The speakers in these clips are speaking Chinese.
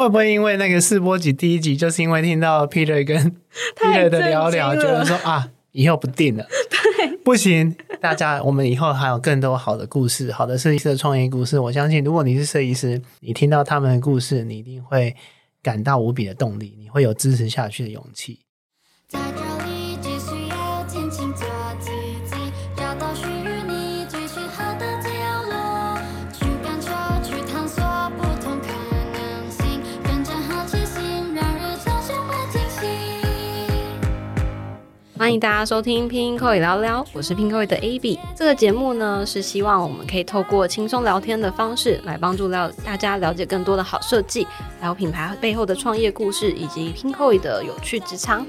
会不会因为那个试播集第一集，就是因为听到 Peter 跟 Peter 的聊聊，觉得说啊，以后不定了，对，不行，大家，我们以后还有更多好的故事，好的设计师的创业故事。我相信，如果你是设计师，你听到他们的故事，你一定会感到无比的动力，你会有支持下去的勇气。欢迎大家收听拼音口语聊聊，我是拼口语的 AB。这个节目呢，是希望我们可以透过轻松聊天的方式来帮助了大家了解更多的好设计，还有品牌背后的创业故事，以及拼口语的有趣职场。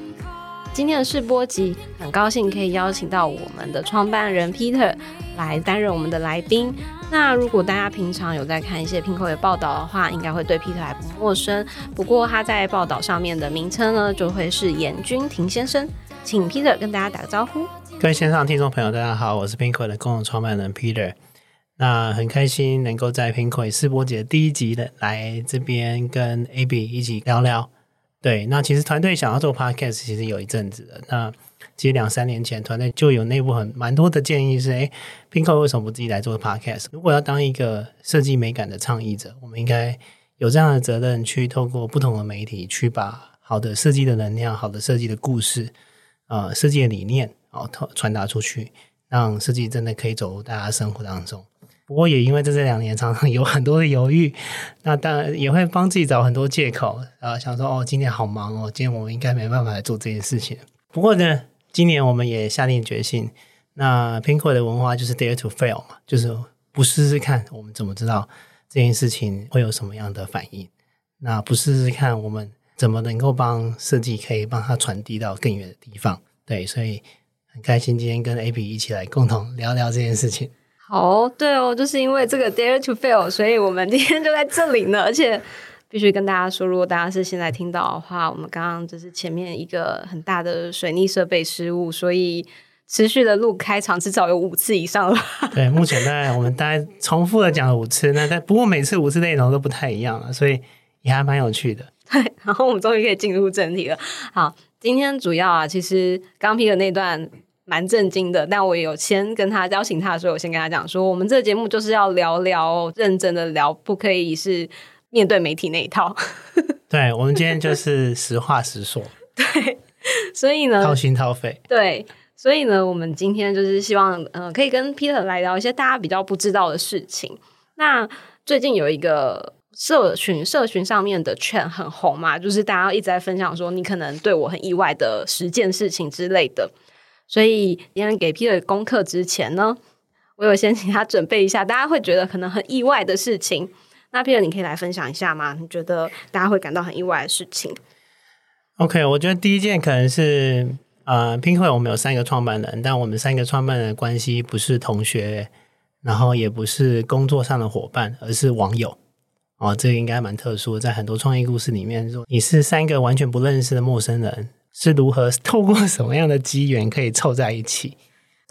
今天的试播集，很高兴可以邀请到我们的创办人 Peter 来担任我们的来宾。那如果大家平常有在看一些拼口的报道的话，应该会对 Peter 还不陌生。不过他在报道上面的名称呢，就会是严君庭先生。请 Peter 跟大家打个招呼。各位线上听众朋友，大家好，我是 Pinko 的共同创办人 Peter。那很开心能够在 Pinko 试播节第一集的来这边跟 AB 一起聊聊。对，那其实团队想要做 podcast，其实有一阵子了。那其实两三年前，团队就有内部很蛮多的建议是：哎，Pinko 为什么不自己来做 podcast？如果要当一个设计美感的倡议者，我们应该有这样的责任，去透过不同的媒体，去把好的设计的能量、好的设计的故事、呃，设计的理念，哦，传达出去，让设计真的可以走入大家生活当中。不过也因为在这两年常常有很多的犹豫，那当然也会帮自己找很多借口啊，想说哦，今天好忙哦，今天我们应该没办法来做这件事情。不过呢，今年我们也下定决心，那 Pinko 的文化就是 Dare to fail 嘛，就是不试试看，我们怎么知道这件事情会有什么样的反应？那不试试看，我们怎么能够帮设计可以帮他传递到更远的地方？对，所以很开心今天跟 AB 一起来共同聊聊这件事情。好，对哦，就是因为这个 dare to fail，所以我们今天就在这里呢。而且必须跟大家说，如果大家是现在听到的话，我们刚刚就是前面一个很大的水逆设备失误，所以持续的录开场至少有五次以上了。对，目前大概我们大概重复的讲了五次，那但不过每次五次内容都不太一样了，所以也还蛮有趣的。对，然后我们终于可以进入正题了。好，今天主要啊，其实刚批的那段。蛮震惊的，但我也有先跟他邀请他的时候，我先跟他讲说，我们这个节目就是要聊聊认真的聊，不可以是面对媒体那一套。对，我们今天就是实话实说。对，所以呢，掏心掏肺。对，所以呢，我们今天就是希望，嗯，可以跟 Peter 来聊一些大家比较不知道的事情。那最近有一个社群，社群上面的圈很红嘛，就是大家一直在分享说，你可能对我很意外的十件事情之类的。所以，今天给 Peter 功课之前呢，我有先请他准备一下，大家会觉得可能很意外的事情。那 Peter，你可以来分享一下吗？你觉得大家会感到很意外的事情？OK，我觉得第一件可能是，呃，Pink 会我们有三个创办人，但我们三个创办人的关系不是同学，然后也不是工作上的伙伴，而是网友。哦，这个应该蛮特殊，在很多创业故事里面，说你是三个完全不认识的陌生人。是如何 透过什么样的机缘可以凑在一起？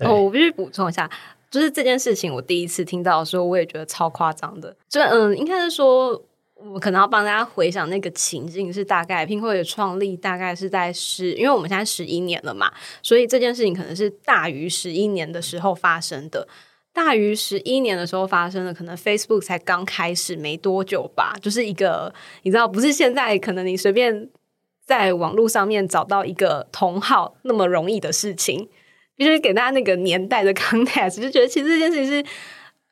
哦，我必须补充一下，就是这件事情，我第一次听到的时候，我也觉得超夸张的。就嗯，应该是说，我可能要帮大家回想那个情境，是大概拼会的创立大概是在十，因为我们现在十一年了嘛，所以这件事情可能是大于十一年的时候发生的。大于十一年的时候发生的，可能 Facebook 才刚开始没多久吧，就是一个你知道，不是现在可能你随便。在网络上面找到一个同号那么容易的事情，就是给大家那个年代的 context，就觉得其实这件事情是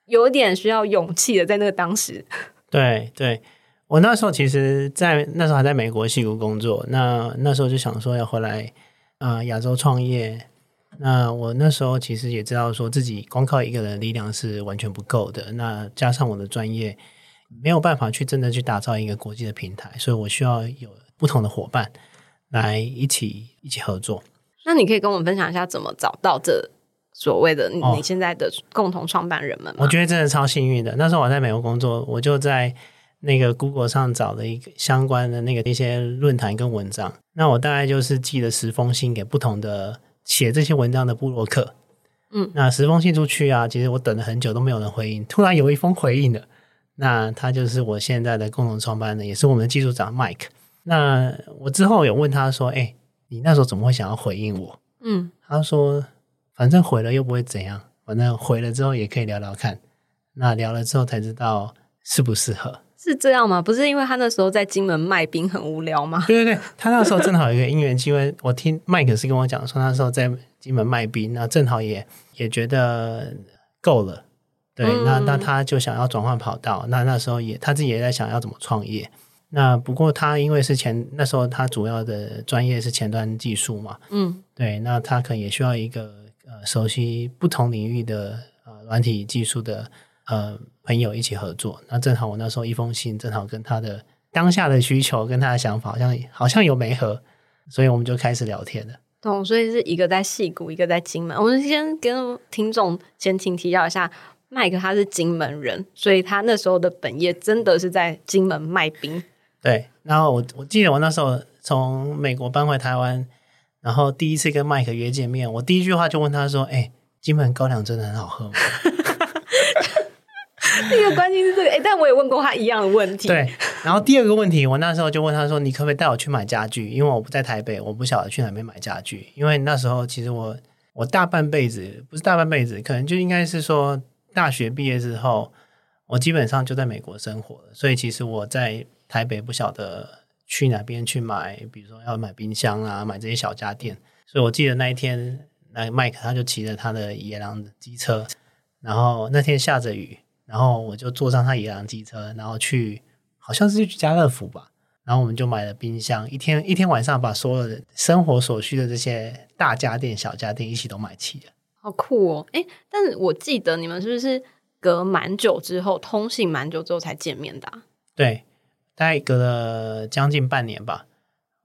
有点需要勇气的。在那个当时，对对，我那时候其实，在那时候还在美国西谷工作，那那时候就想说要回来啊亚洲创业。那我那时候其实也知道，说自己光靠一个人力量是完全不够的。那加上我的专业，没有办法去真的去打造一个国际的平台，所以我需要有。不同的伙伴来一起一起合作。那你可以跟我们分享一下怎么找到这所谓的你现在的共同创办人们吗？我觉得真的超幸运的。那时候我在美国工作，我就在那个 Google 上找了一个相关的那个一些论坛跟文章。那我大概就是寄了十封信给不同的写这些文章的布洛克。嗯，那十封信出去啊，其实我等了很久都没有人回应。突然有一封回应了，那他就是我现在的共同创办人，也是我们的技术长 Mike。那我之后有问他说：“哎，你那时候怎么会想要回应我？”嗯，他说：“反正回了又不会怎样，反正回了之后也可以聊聊看。那聊了之后才知道适不适合。”是这样吗？不是因为他那时候在金门卖冰很无聊吗？对对对，他那时候正好有一个因缘机会，我听麦克是跟我讲说，那时候在金门卖冰，那正好也也觉得够了，对，那那他就想要转换跑道，那那时候也他自己也在想要怎么创业。那不过他因为是前那时候他主要的专业是前端技术嘛，嗯，对，那他可能也需要一个呃熟悉不同领域的呃软体技术的呃。朋友一起合作，那正好我那时候一封信，正好跟他的当下的需求跟他的想法好像好像有没合，所以我们就开始聊天了。懂，所以是一个在戏谷，一个在金门。我们先跟听众前情提要一下，麦克他是金门人，所以他那时候的本业真的是在金门卖冰。对，然后我我记得我那时候从美国搬回台湾，然后第一次跟麦克约见面，我第一句话就问他说：“哎，金门高粱真的很好喝吗？” 第一个关键是这个，哎，但我也问过他一样的问题。对，然后第二个问题，我那时候就问他说：“你可不可以带我去买家具？因为我不在台北，我不晓得去哪边买家具。因为那时候其实我我大半辈子不是大半辈子，可能就应该是说大学毕业之后，我基本上就在美国生活了。所以其实我在台北不晓得去哪边去买，比如说要买冰箱啊，买这些小家电。所以我记得那一天，那麦克他就骑着他的野狼机车，然后那天下着雨。”然后我就坐上他一辆机车，然后去，好像是去家乐福吧。然后我们就买了冰箱，一天一天晚上把所有的生活所需的这些大家电、小家电一起都买齐了。好酷哦！哎，但是我记得你们是不是隔蛮久之后，通信蛮久之后才见面的？对，大概隔了将近半年吧。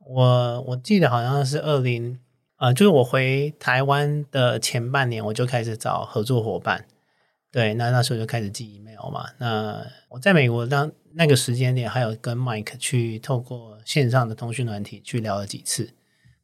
我我记得好像是二零，呃，就是我回台湾的前半年，我就开始找合作伙伴。对，那那时候就开始寄 email 嘛。那我在美国当那个时间点，还有跟 Mike 去透过线上的通讯软体去聊了几次，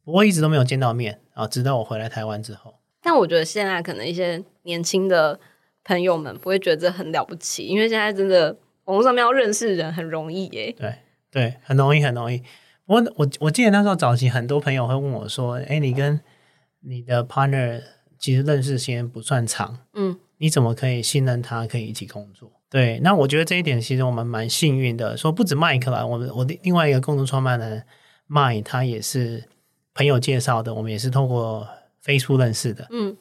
不过一直都没有见到面啊。直到我回来台湾之后，但我觉得现在可能一些年轻的朋友们不会觉得这很了不起，因为现在真的网络上面要认识人很容易耶。对对，很容易很容易。不过我我记得那时候早期很多朋友会问我说：“哎，你跟你的 partner 其实认识时间不算长，嗯。”你怎么可以信任他可以一起工作？对，那我觉得这一点其实我们蛮幸运的。说不止麦克啦，我们我的另外一个共同创办人麦，他也是朋友介绍的，我们也是通过 Facebook 认识的。嗯，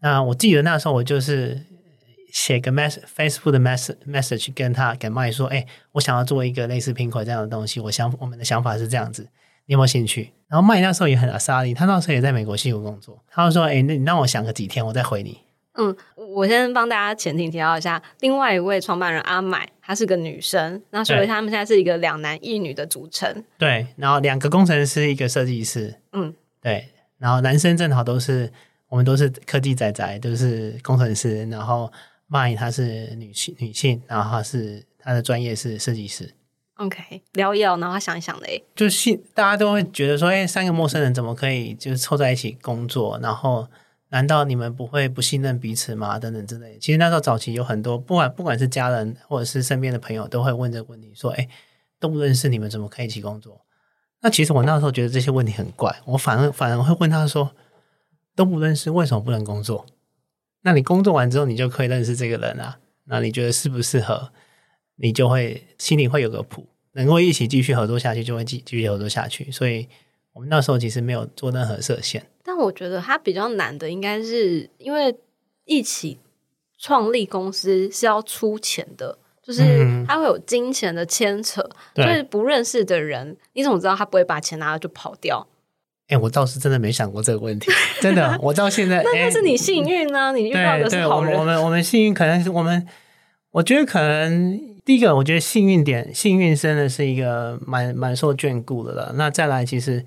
那我记得那时候我就是写个 mess Facebook 的 message message 跟他跟麦说，哎，我想要做一个类似苹果这样的东西，我想我们的想法是这样子，你有没有兴趣？然后麦那时候也很阿萨利，他那时候也在美国西谷工作，他就说，哎，那你让我想个几天，我再回你。嗯，我先帮大家前提提到一下，另外一位创办人阿买，她是个女生，那所以他们现在是一个两男一女的组成。对，然后两个工程师，一个设计师。嗯，对，然后男生正好都是我们都是科技仔仔，都是工程师。然后麦她是女性，女性，然后她是她的专业是设计师。OK，聊一聊，然后想一想嘞，就是大家都会觉得说，哎，三个陌生人怎么可以就是凑在一起工作，然后。难道你们不会不信任彼此吗？等等之类。其实那时候早期有很多，不管不管是家人或者是身边的朋友，都会问这个问题，说：“哎，都不认识你们，怎么可以一起工作？”那其实我那时候觉得这些问题很怪，我反而反而会问他说：“都不认识，为什么不能工作？那你工作完之后，你就可以认识这个人啊？那你觉得适不适合？你就会心里会有个谱，能够一起继续合作下去，就会继继续合作下去。所以我们那时候其实没有做任何设限。但我觉得它比较难的，应该是因为一起创立公司是要出钱的，就是他会有金钱的牵扯，所以不认识的人，你怎么知道他不会把钱拿了就跑掉？哎，我倒是真的没想过这个问题，真的，我到现在那是你幸运呢，你遇到的是好人。我们我们幸运，可能是我们，我觉得可能第一个，我觉得幸运点，幸运真的是一个蛮蛮受眷顾的了。那再来，其实。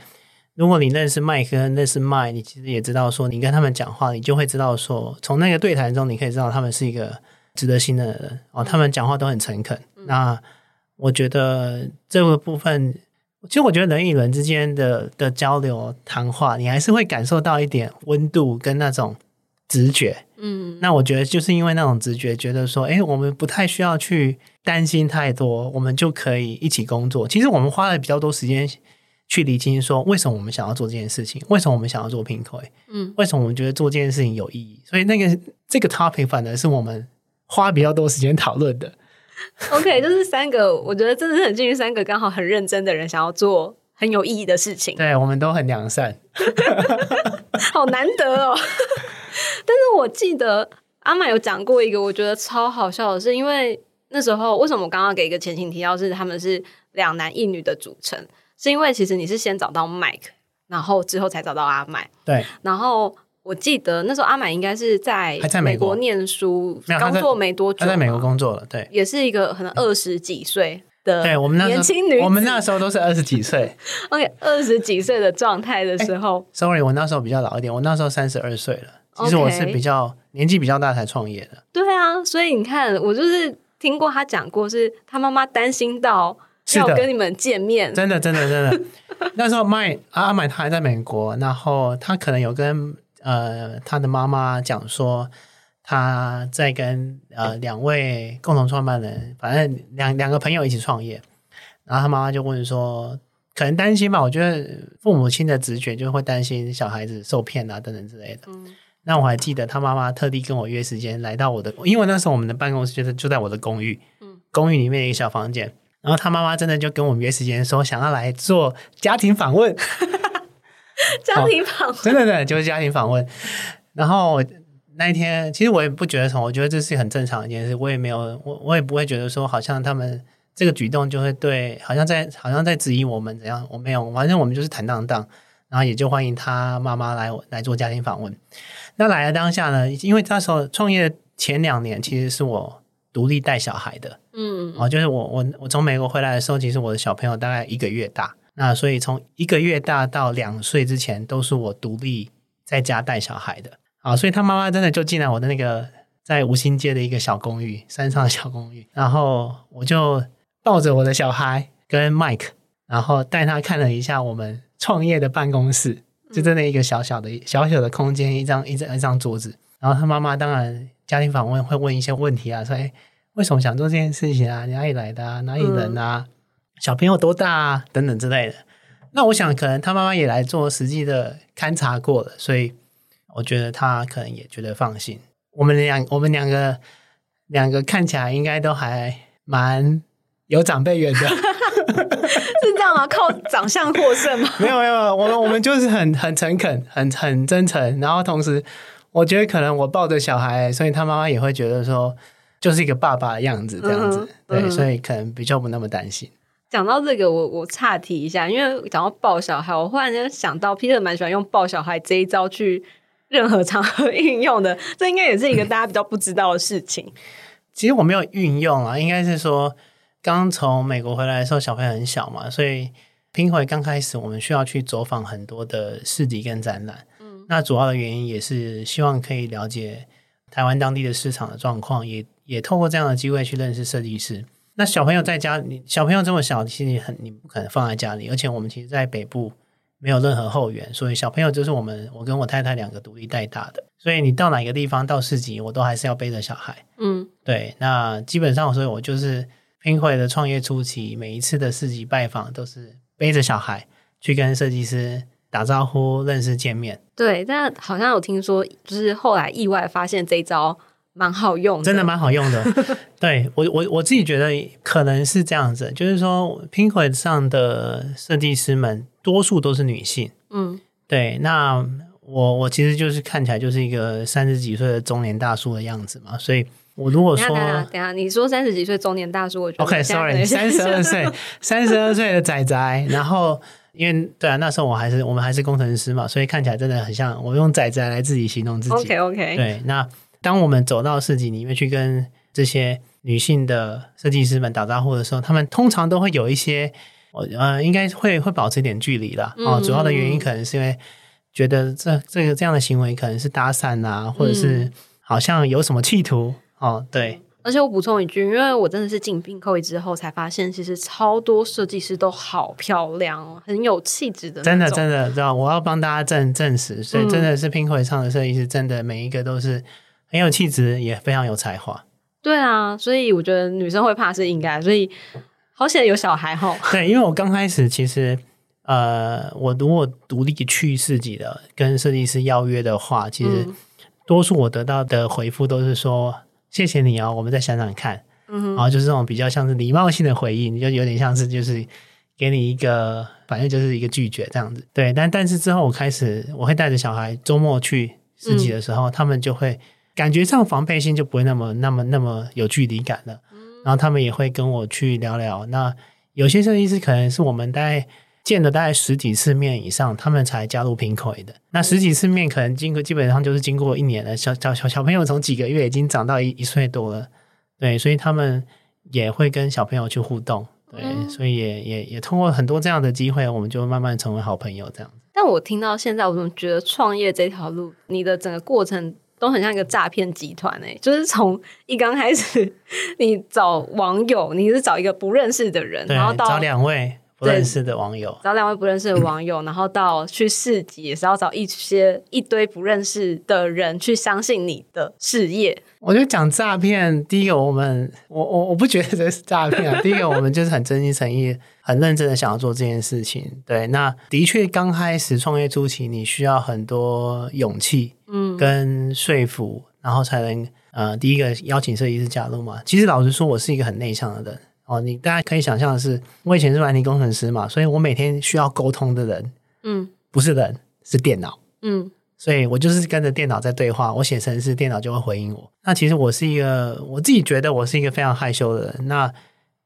如果你认识麦克，认识麦，你其实也知道说，你跟他们讲话，你就会知道说，从那个对谈中，你可以知道他们是一个值得信任的人哦。他们讲话都很诚恳。那我觉得这个部分，其实我觉得人与人之间的的交流谈话，你还是会感受到一点温度跟那种直觉。嗯，那我觉得就是因为那种直觉，觉得说，哎，我们不太需要去担心太多，我们就可以一起工作。其实我们花了比较多时间去理清，说为什么我们想要做这件事情，为什么我们想要做拼会，嗯，为什么我们觉得做这件事情有意义。所以那个这个 topic 反而是我们花比较多时间讨论的。OK，就是三个，我觉得真的是很幸运，三个刚好很认真的人想要做很有意义的事情，对，我们都很良善。好难得哦。但是我记得阿玛有讲过一个，我觉得超好笑的是，因为那时候为什么我刚刚给一个前情提要是他们是两男一女的组成，是因为其实你是先找到 Mike，然后之后才找到阿麦，对，然后。我记得那时候阿满应该是在还在美国念书，刚做没多久嘛，他在美国工作了，对。也是一个可能二十几岁的对我们那年轻女，我们那时候都是二十几岁。OK 二十几岁的状态的时候，Sorry，我那时候比较老一点，我那时候三十二岁了。其实我是比较年纪比较大才创业的。对啊，所以你看，我就是听过他讲过，是他妈妈担心到是要跟你们见面，真的，真的，真的。那时候麦阿阿麦他还在美国，然后他可能有跟呃他的妈妈讲说，他在跟呃两位共同创办人，反正两两个朋友一起创业。然后他妈妈就问说，可能担心吧？我觉得父母亲的直觉就会担心小孩子受骗啊等等之类的。嗯那我还记得他妈妈特地跟我约时间来到我的，因为那时候我们的办公室就是就在我的公寓，嗯公寓里面有一个小房间。然后他妈妈真的就跟我们约时间说想要来做家庭访问，家庭访问，真的的就是家庭访问。然后那一天其实我也不觉得什么，我觉得这是很正常的一件事，我也没有我我也不会觉得说好像他们这个举动就会对，好像在好像在质疑我们怎样，我没有，反正我们就是坦荡荡。然后也就欢迎他妈妈来来做家庭访问。那来的当下呢，因为那时候创业前两年其实是我独立带小孩的，嗯。哦，就是我我我从美国回来的时候，其实我的小朋友大概一个月大，那所以从一个月大到两岁之前，都是我独立在家带小孩的。啊，所以他妈妈真的就进来我的那个在吴兴街的一个小公寓，山上的小公寓，然后我就抱着我的小孩跟 Mike，然后带他看了一下我们创业的办公室，就真的一个小小的小小的空间，一张一张一张桌子，然后他妈妈当然家庭访问会问一些问题啊，说哎。为什么想做这件事情啊？你哪里来的啊？哪里人啊？小朋友多大啊？等等之类的。那我想，可能他妈妈也来做实际的勘察过了，所以我觉得他可能也觉得放心。我们两我们两个两个看起来应该都还蛮有长辈缘的。是这样吗？靠长相获胜吗？没有没有，我们我们就是很很诚恳，很很真诚。然后同时，我觉得可能我抱着小孩，所以他妈妈也会觉得说，就是一个爸爸的样子这样子。嗯对，嗯所以可能比较不那么担心。讲到这个，我我岔题一下，因为讲到抱小孩，我忽然间想到，Peter 蛮喜欢用抱小孩这一招去任何场合运用的，这应该也是一个大家比较不知道的事情。其实我没有运用啊，应该是说刚从美国回来的时候，小朋友很小嘛，所以拼回刚开始我们需要去走访很多的市集跟展览。嗯，那主要的原因也是希望可以了解台湾当地的市场的状况，也也透过这样的机会去认识设计师。那小朋友在家，你小朋友这么小，其实你很你不可能放在家里，而且我们其实，在北部没有任何后援，所以小朋友就是我们我跟我太太两个独立带大的。所以你到哪个地方到市集，我都还是要背着小孩。嗯对，那基本上，所以我就是拼会的创业初期，每一次的市集拜访都是背着小孩去跟设计师打招呼、认识、见面，对，但好像有听说，就是后来意外发现这一招蛮好用的，真的蛮好用的。对我，我我自己觉得可能是这样子，就是说拼会上的设计师们多数都是女性。嗯对，那我我其实就是看起来就是一个三十几岁的中年大叔的样子嘛，所以我如果说等下等下，你说三十几岁中年大叔，我觉得 OK，sorry，能三十二岁，三十二岁的仔仔，然后因为对啊，那时候我还是我们还是工程师嘛，所以看起来真的很像我用仔仔来自己形容自己。OK OK，对，那当我们走到市集里面去跟这些女性的设计师们打招呼的时候，他们通常都会有一些，我呃，应该会会保持一点距离啦。哦，嗯主要的原因可能是因为觉得这这个这样的行为可能是搭讪啊，或者是好像有什么企图。哦，对，而且我补充一句，因为我真的是进并购之后才发现，其实超多设计师都好漂亮哦，很有气质的，真的真的，知道我要帮大家证证实，所以嗯真的是拼会上的设计师，真的每一个都是很有气质，也非常有才华。对啊，所以我觉得女生会怕是应该，所以好险有小孩哈。对，因为我刚开始其实，呃，我如果独立去自己的跟设计师邀约的话，其实多数我得到的回复都是说谢谢你哦，我们再想想看。嗯，然后就是这种比较像是礼貌性的回应，就有点像是就是给你一个，反正就是一个拒绝这样子。对，但但是之后我开始我会带着小孩周末去市集的时候，他们就会。感觉上防备心就不会那么、那么、那么有距离感了。然后他们也会跟我去聊聊。那有些设计师可能是我们大概见了大概十几次面以上，他们才加入 Pinkoi 的。那十几次面可能经过基本上就是经过一年了。小小小小朋友从几个月已经长到一一岁多了，对，所以他们也会跟小朋友去互动。对，所以也也也通过很多这样的机会，我们就慢慢成为好朋友这样子。但我听到现在，我怎么觉得创业这条路，你的整个过程？都很像一个诈骗集团诶，就是从一刚开始，你找网友，你是找一个不认识的人，然后到找两位。不认识的网友，找两位不认识的网友，然后到去市集也是要找一些一堆不认识的人去相信你的事业。我觉得讲诈骗，第一个我们我我我不觉得这是诈骗啊。第一个我们就是很真心诚意、很认真的想要做这件事情。对，那的确刚开始创业初期，你需要很多勇气，嗯，跟说服，然后才能呃，第一个邀请设计师加入嘛。其实老实说，我是一个很内向的人。哦，你大家可以想象的是，我以前是软体工程师嘛，所以我每天需要沟通的人，嗯，不是人，是电脑，嗯，所以我就是跟着电脑在对话，我写程式，电脑就会回应我。那其实我是一个，我自己觉得我是一个非常害羞的人。那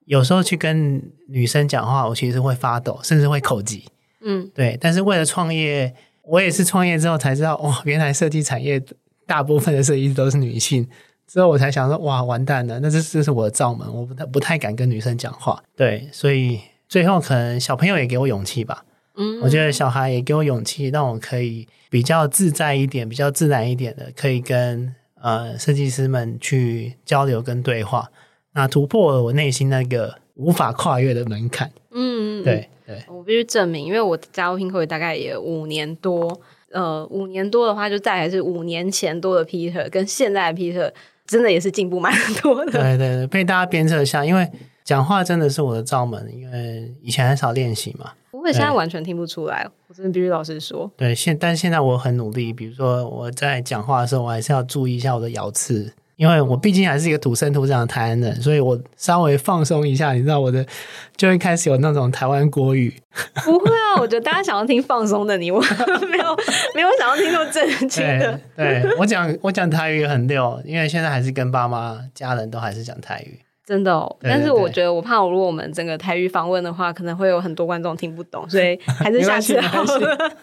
有时候去跟女生讲话，我其实会发抖，甚至会口急，嗯，对。但是为了创业，我也是创业之后才知道，哇，原来设计产业大部分的设计师都是女性。之后我才想说，哇，完蛋了！那这这是我的罩门，我不太不太敢跟女生讲话。对，所以最后可能小朋友也给我勇气吧。嗯，我觉得小孩也给我勇气，让我可以比较自在一点，比较自然一点的，可以跟呃设计师们去交流跟对话，那突破了我内心那个无法跨越的门槛。嗯，对对，我必须证明，因为我加入拼会大概也五年多，呃，五年多的话，就再还是五年前多的 Peter 跟现在的 Peter。真的也是进步蛮多的。对对对，被大家鞭策一下，因为讲话真的是我的罩门，因为以前很少练习嘛。不过，现在完全听不出来。我真的必须老实说。对，现但是现在我很努力，比如说我在讲话的时候，我还是要注意一下我的咬字。因为我毕竟还是一个土生土长的台湾人，所以我稍微放松一下，你知道我的就会开始有那种台湾国语。不会啊，我觉得大家想要听放松的你，我 没有没有想要听那么正经的。对我讲我讲台语很溜，因为现在还是跟爸妈家人都还是讲台语。真的，哦，但是我觉得我怕，如果我们整个台语访问的话，可能会有很多观众听不懂，所以还是下次好了。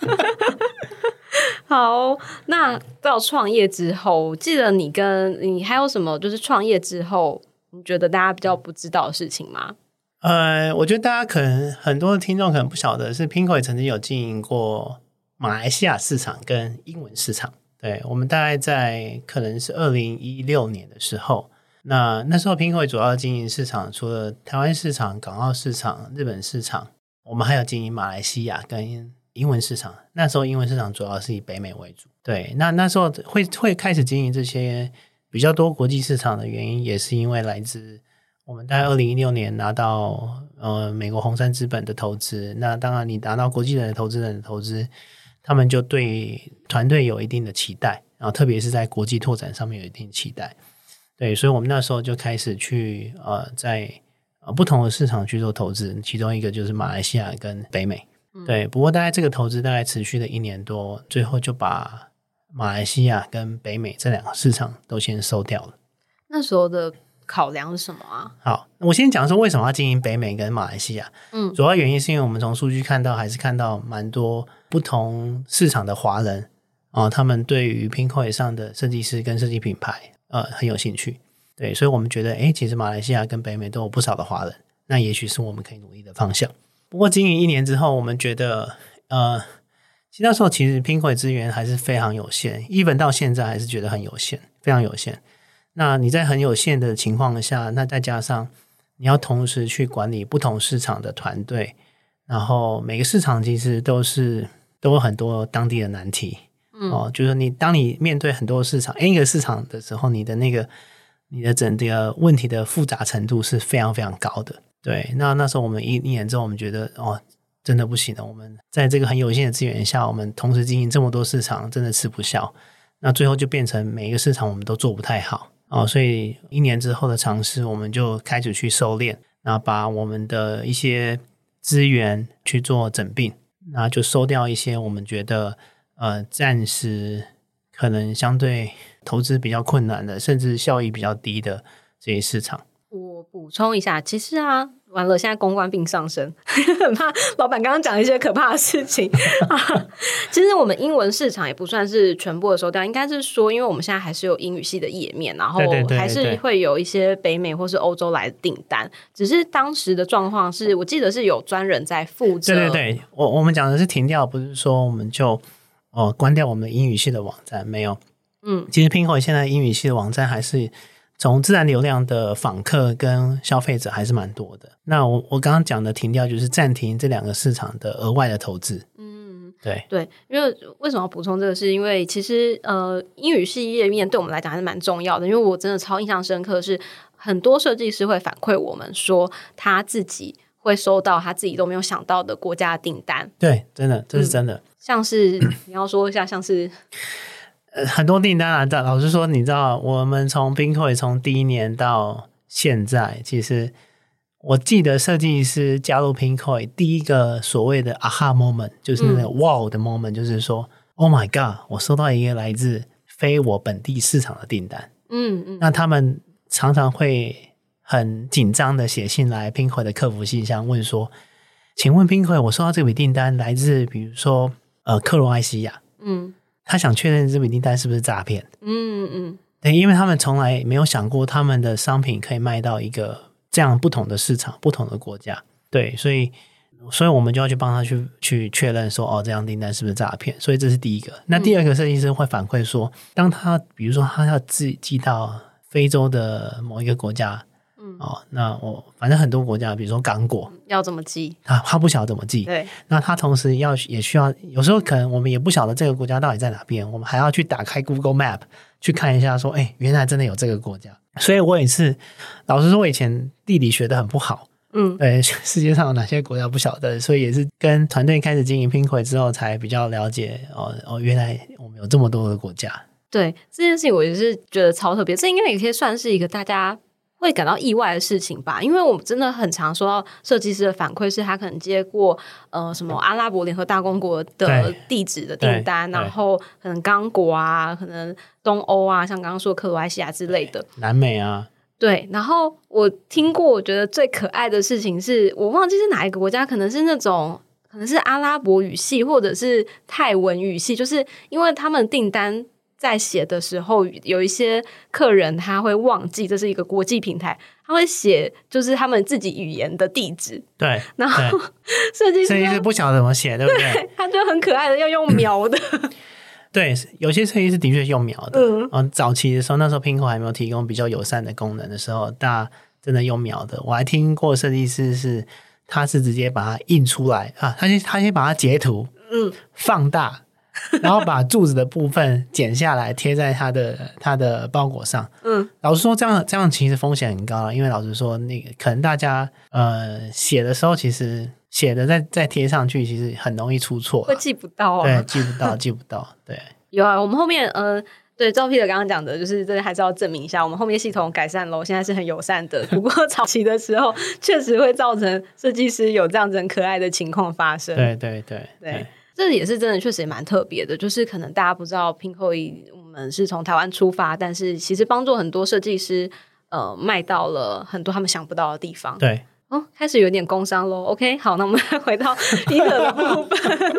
好，那到创业之后，记得你跟你还有什么？就是创业之后，你觉得大家比较不知道的事情吗？呃，我觉得大家可能很多的听众可能不晓得，是 p i n k o 也曾经有经营过马来西亚市场跟英文市场。对我们大概在可能是二零一六年的时候，那那时候 p i n k o 主要经营市场，除了台湾市场、港澳市场、日本市场，我们还有经营马来西亚跟。英文市场那时候，英文市场主要是以北美为主。对，那那时候会会开始经营这些比较多国际市场的原因，也是因为来自我们在二零一六年拿到呃美国红杉资本的投资。那当然，你拿到国际人的投资人的投资，他们就对团队有一定的期待，然后特别是在国际拓展上面有一定期待。对，所以我们那时候就开始去呃在呃不同的市场去做投资，其中一个就是马来西亚跟北美。对，不过大概这个投资大概持续了一年多，最后就把马来西亚跟北美这两个市场都先收掉了。那时候的考量是什么啊？好，我先讲说为什么要经营北美跟马来西亚。嗯，主要原因是因为我们从数据看到，还是看到蛮多不同市场的华人啊，他们对于 n k o 上的设计师跟设计品牌呃很有兴趣。对，所以我们觉得，哎，其实马来西亚跟北美都有不少的华人，那也许是我们可以努力的方向。不过经营一年之后，我们觉得，呃，其实那时候其实拼会资源还是非常有限，even 到现在还是觉得很有限，非常有限。那你在很有限的情况下，那再加上你要同时去管理不同市场的团队，然后每个市场其实都是都有很多当地的难题，嗯哦，就是你当你面对很多市场 N 个市场的时候，你的那个你的整个问题的复杂程度是非常非常高的。对，那那时候我们一一年之后，我们觉得哦，真的不行了。我们在这个很有限的资源下，我们同时经营这么多市场，真的吃不消。那最后就变成每一个市场我们都做不太好哦，所以一年之后的尝试，我们就开始去收敛，那把我们的一些资源去做整并，那就收掉一些我们觉得呃暂时可能相对投资比较困难的，甚至效益比较低的这些市场。我补充一下，其实啊，完了，现在公关病上升，很怕老板刚刚讲一些可怕的事情。其实我们英文市场也不算是全部的收掉，应该是说，因为我们现在还是有英语系的页面，然后还是会有一些北美或是欧洲来的订单。只是当时的状况是我记得是有专人在负责，对对对，我我们讲的是停掉，不是说我们就哦关掉我们的英语系的网站，没有。嗯，其实 Pinko 现在英语系的网站还是从自然流量的访客跟消费者还是蛮多的。那我我刚刚讲的停掉，就是暂停这两个市场的额外的投资。嗯。对对，因为为什么要补充这个？是因为其实呃，英语系页面对我们来讲还是蛮重要的。因为我真的超印象深刻，是很多设计师会反馈我们说，他自己会收到他自己都没有想到的国家订单，对，真的，这是真的。像是 你要说一下，像是呃，很多订单啊，但老实说，你知道，我们从 Pinko 从第一年到现在，其实我记得设计师加入 Pinko 第一个所谓的 aha moment，就是那个 wow 的 moment，、就是说，Oh my god，我收到一个来自非我本地市场的订单。嗯嗯。那他们常常会很紧张的写信来 Pinko 的客服信箱问说，请问 Pinko，我收到这笔订单来自比如说呃克罗埃西亚，嗯他想确认这笔订单是不是诈骗。嗯嗯对，因为他们从来没有想过他们的商品可以卖到一个这样不同的市场、不同的国家。对，所以，所以我们就要去帮他去去确认说，哦，这样订单是不是诈骗？所以这是第一个。那第二个设计师会反馈说，当他比如说他要寄寄到非洲的某一个国家，嗯，哦，那我反正很多国家，比如说刚果，要怎么记？啊他不晓得怎么寄，对，那他同时要也需要，有时候可能我们也不晓得这个国家到底在哪边，我们还要去打开 Google Map 去看一下，说，哎，原来真的有这个国家。所以我也是，老实说，我以前地理学的很不好，嗯对 世界上有哪些国家不晓得，所以也是跟团队开始经营 Pinko 之后，才比较了解哦哦，原来我们有这么多的国家。对这件事情，我也是觉得超特别。这应该也可以算是一个大家会感到意外的事情吧，因为我们真的很常收到设计师的反馈，是他可能接过呃什么阿拉伯联合大公国的地址的订单，然后可能刚果啊，可能东欧啊，像刚刚说克罗埃西亚之类的。南美啊，对，然后我听过，我觉得最可爱的事情是我忘记是哪一个国家，可能是那种可能是阿拉伯语系或者是泰文语系，就是因为他们订单在写的时候，有一些客人他会忘记这是一个国际平台，他会写就是他们自己语言的地址，对，然后 设计师设计师不晓得怎么写，对不对？他就很可爱的要用描的，对，有些设计师的确是用描的。嗯嗯，早期的时候，那时候 Pinko 还没有提供比较友善的功能的时候，大家真的用描的。我还听过设计师是，他是直接把它印出来啊，他先他先把它截图嗯，放大，然后把柱子的部分剪下来贴在他的他的包裹上。嗯，老实说，这样这样其实风险很高啊，因为老实说，那个可能大家呃写的时候，其实写的再再贴上去，其实很容易出错啊、会记不到啊，对，记不到，记不到，对。有啊，我们后面呃，对赵 Peter 刚刚讲的，就是这还是要证明一下，我们后面系统改善喽，现在是很友善的。不过 早期的时候，确实会造成设计师有这样子很可爱的情况发生。对对对对，这也是真的，确实也蛮特别的。就是可能大家不知道 p i n k o y 我们是从台湾出发，但是其实帮助很多设计师呃卖到了很多他们想不到的地方。对，哦，开始有点工伤喽。OK，好，那我们 回到 Peter 的部分。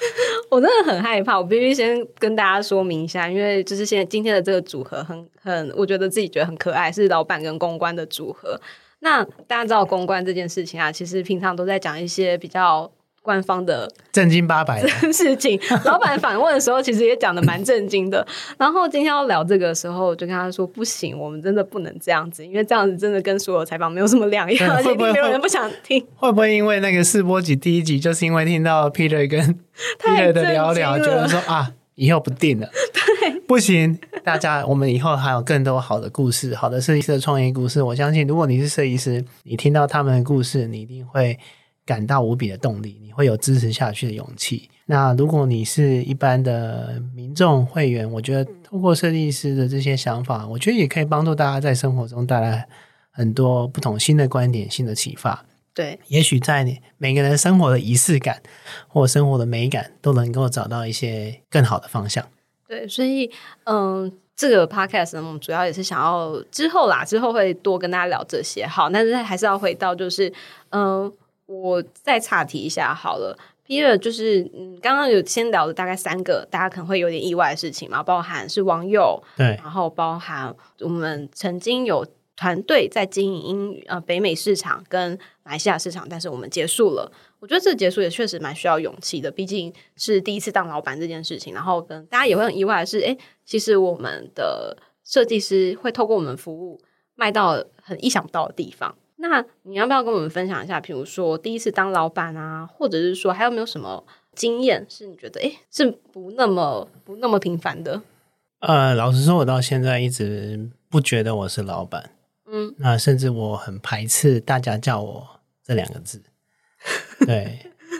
我真的很害怕，我必须先跟大家说明一下，因为就是现在今天的这个组合很很，我觉得自己觉得很可爱，是老板跟公关的组合。那大家知道公关这件事情啊，其实平常都在讲一些比较官方的正经八百的，事情。老板反问的时候，其实也讲的蛮震惊的。然后今天要聊这个的时候，我就跟他说：“不行，我们真的不能这样子，因为这样子真的跟所有采访没有什么两样，而且一定没有人不想听。会不会因为那个试播集第一集，就是因为听到 Peter 跟太 Peter 的聊聊，觉得说啊，以后不定了。对，不行，大家，我们以后还有更多好的故事，好的设计师的创业故事。我相信，如果你是设计师，你听到他们的故事，你一定会感到无比的动力，你会有支持下去的勇气。那如果你是一般的民众会员，我觉得通过设计师的这些想法，我觉得也可以帮助大家在生活中带来很多不同新的观点、新的启发。对，也许在你每个人生活的仪式感或生活的美感，都能够找到一些更好的方向。对，所以嗯，这个 podcast 呢，我们主要也是想要之后啦，之后会多跟大家聊这些。好，但是还是要回到，就是嗯，我再岔题一下好了。Peter 就是嗯，刚刚有先聊了大概三个大家可能会有点意外的事情嘛，包含是网友，对，然后包含我们曾经有团队在经营英呃北美市场跟马来西亚市场，但是我们结束了。我觉得这个结束也确实蛮需要勇气的，毕竟是第一次当老板这件事情。然后跟大家也会很意外的是，哎，其实我们的设计师会透过我们服务卖到很意想不到的地方。那你要不要跟我们分享一下？比如说第一次当老板啊，或者是说还有没有什么经验是你觉得哎是不那么不那么平凡的？呃，老实说，我到现在一直不觉得我是老板。嗯，那甚至我很排斥大家叫我这两个字。对，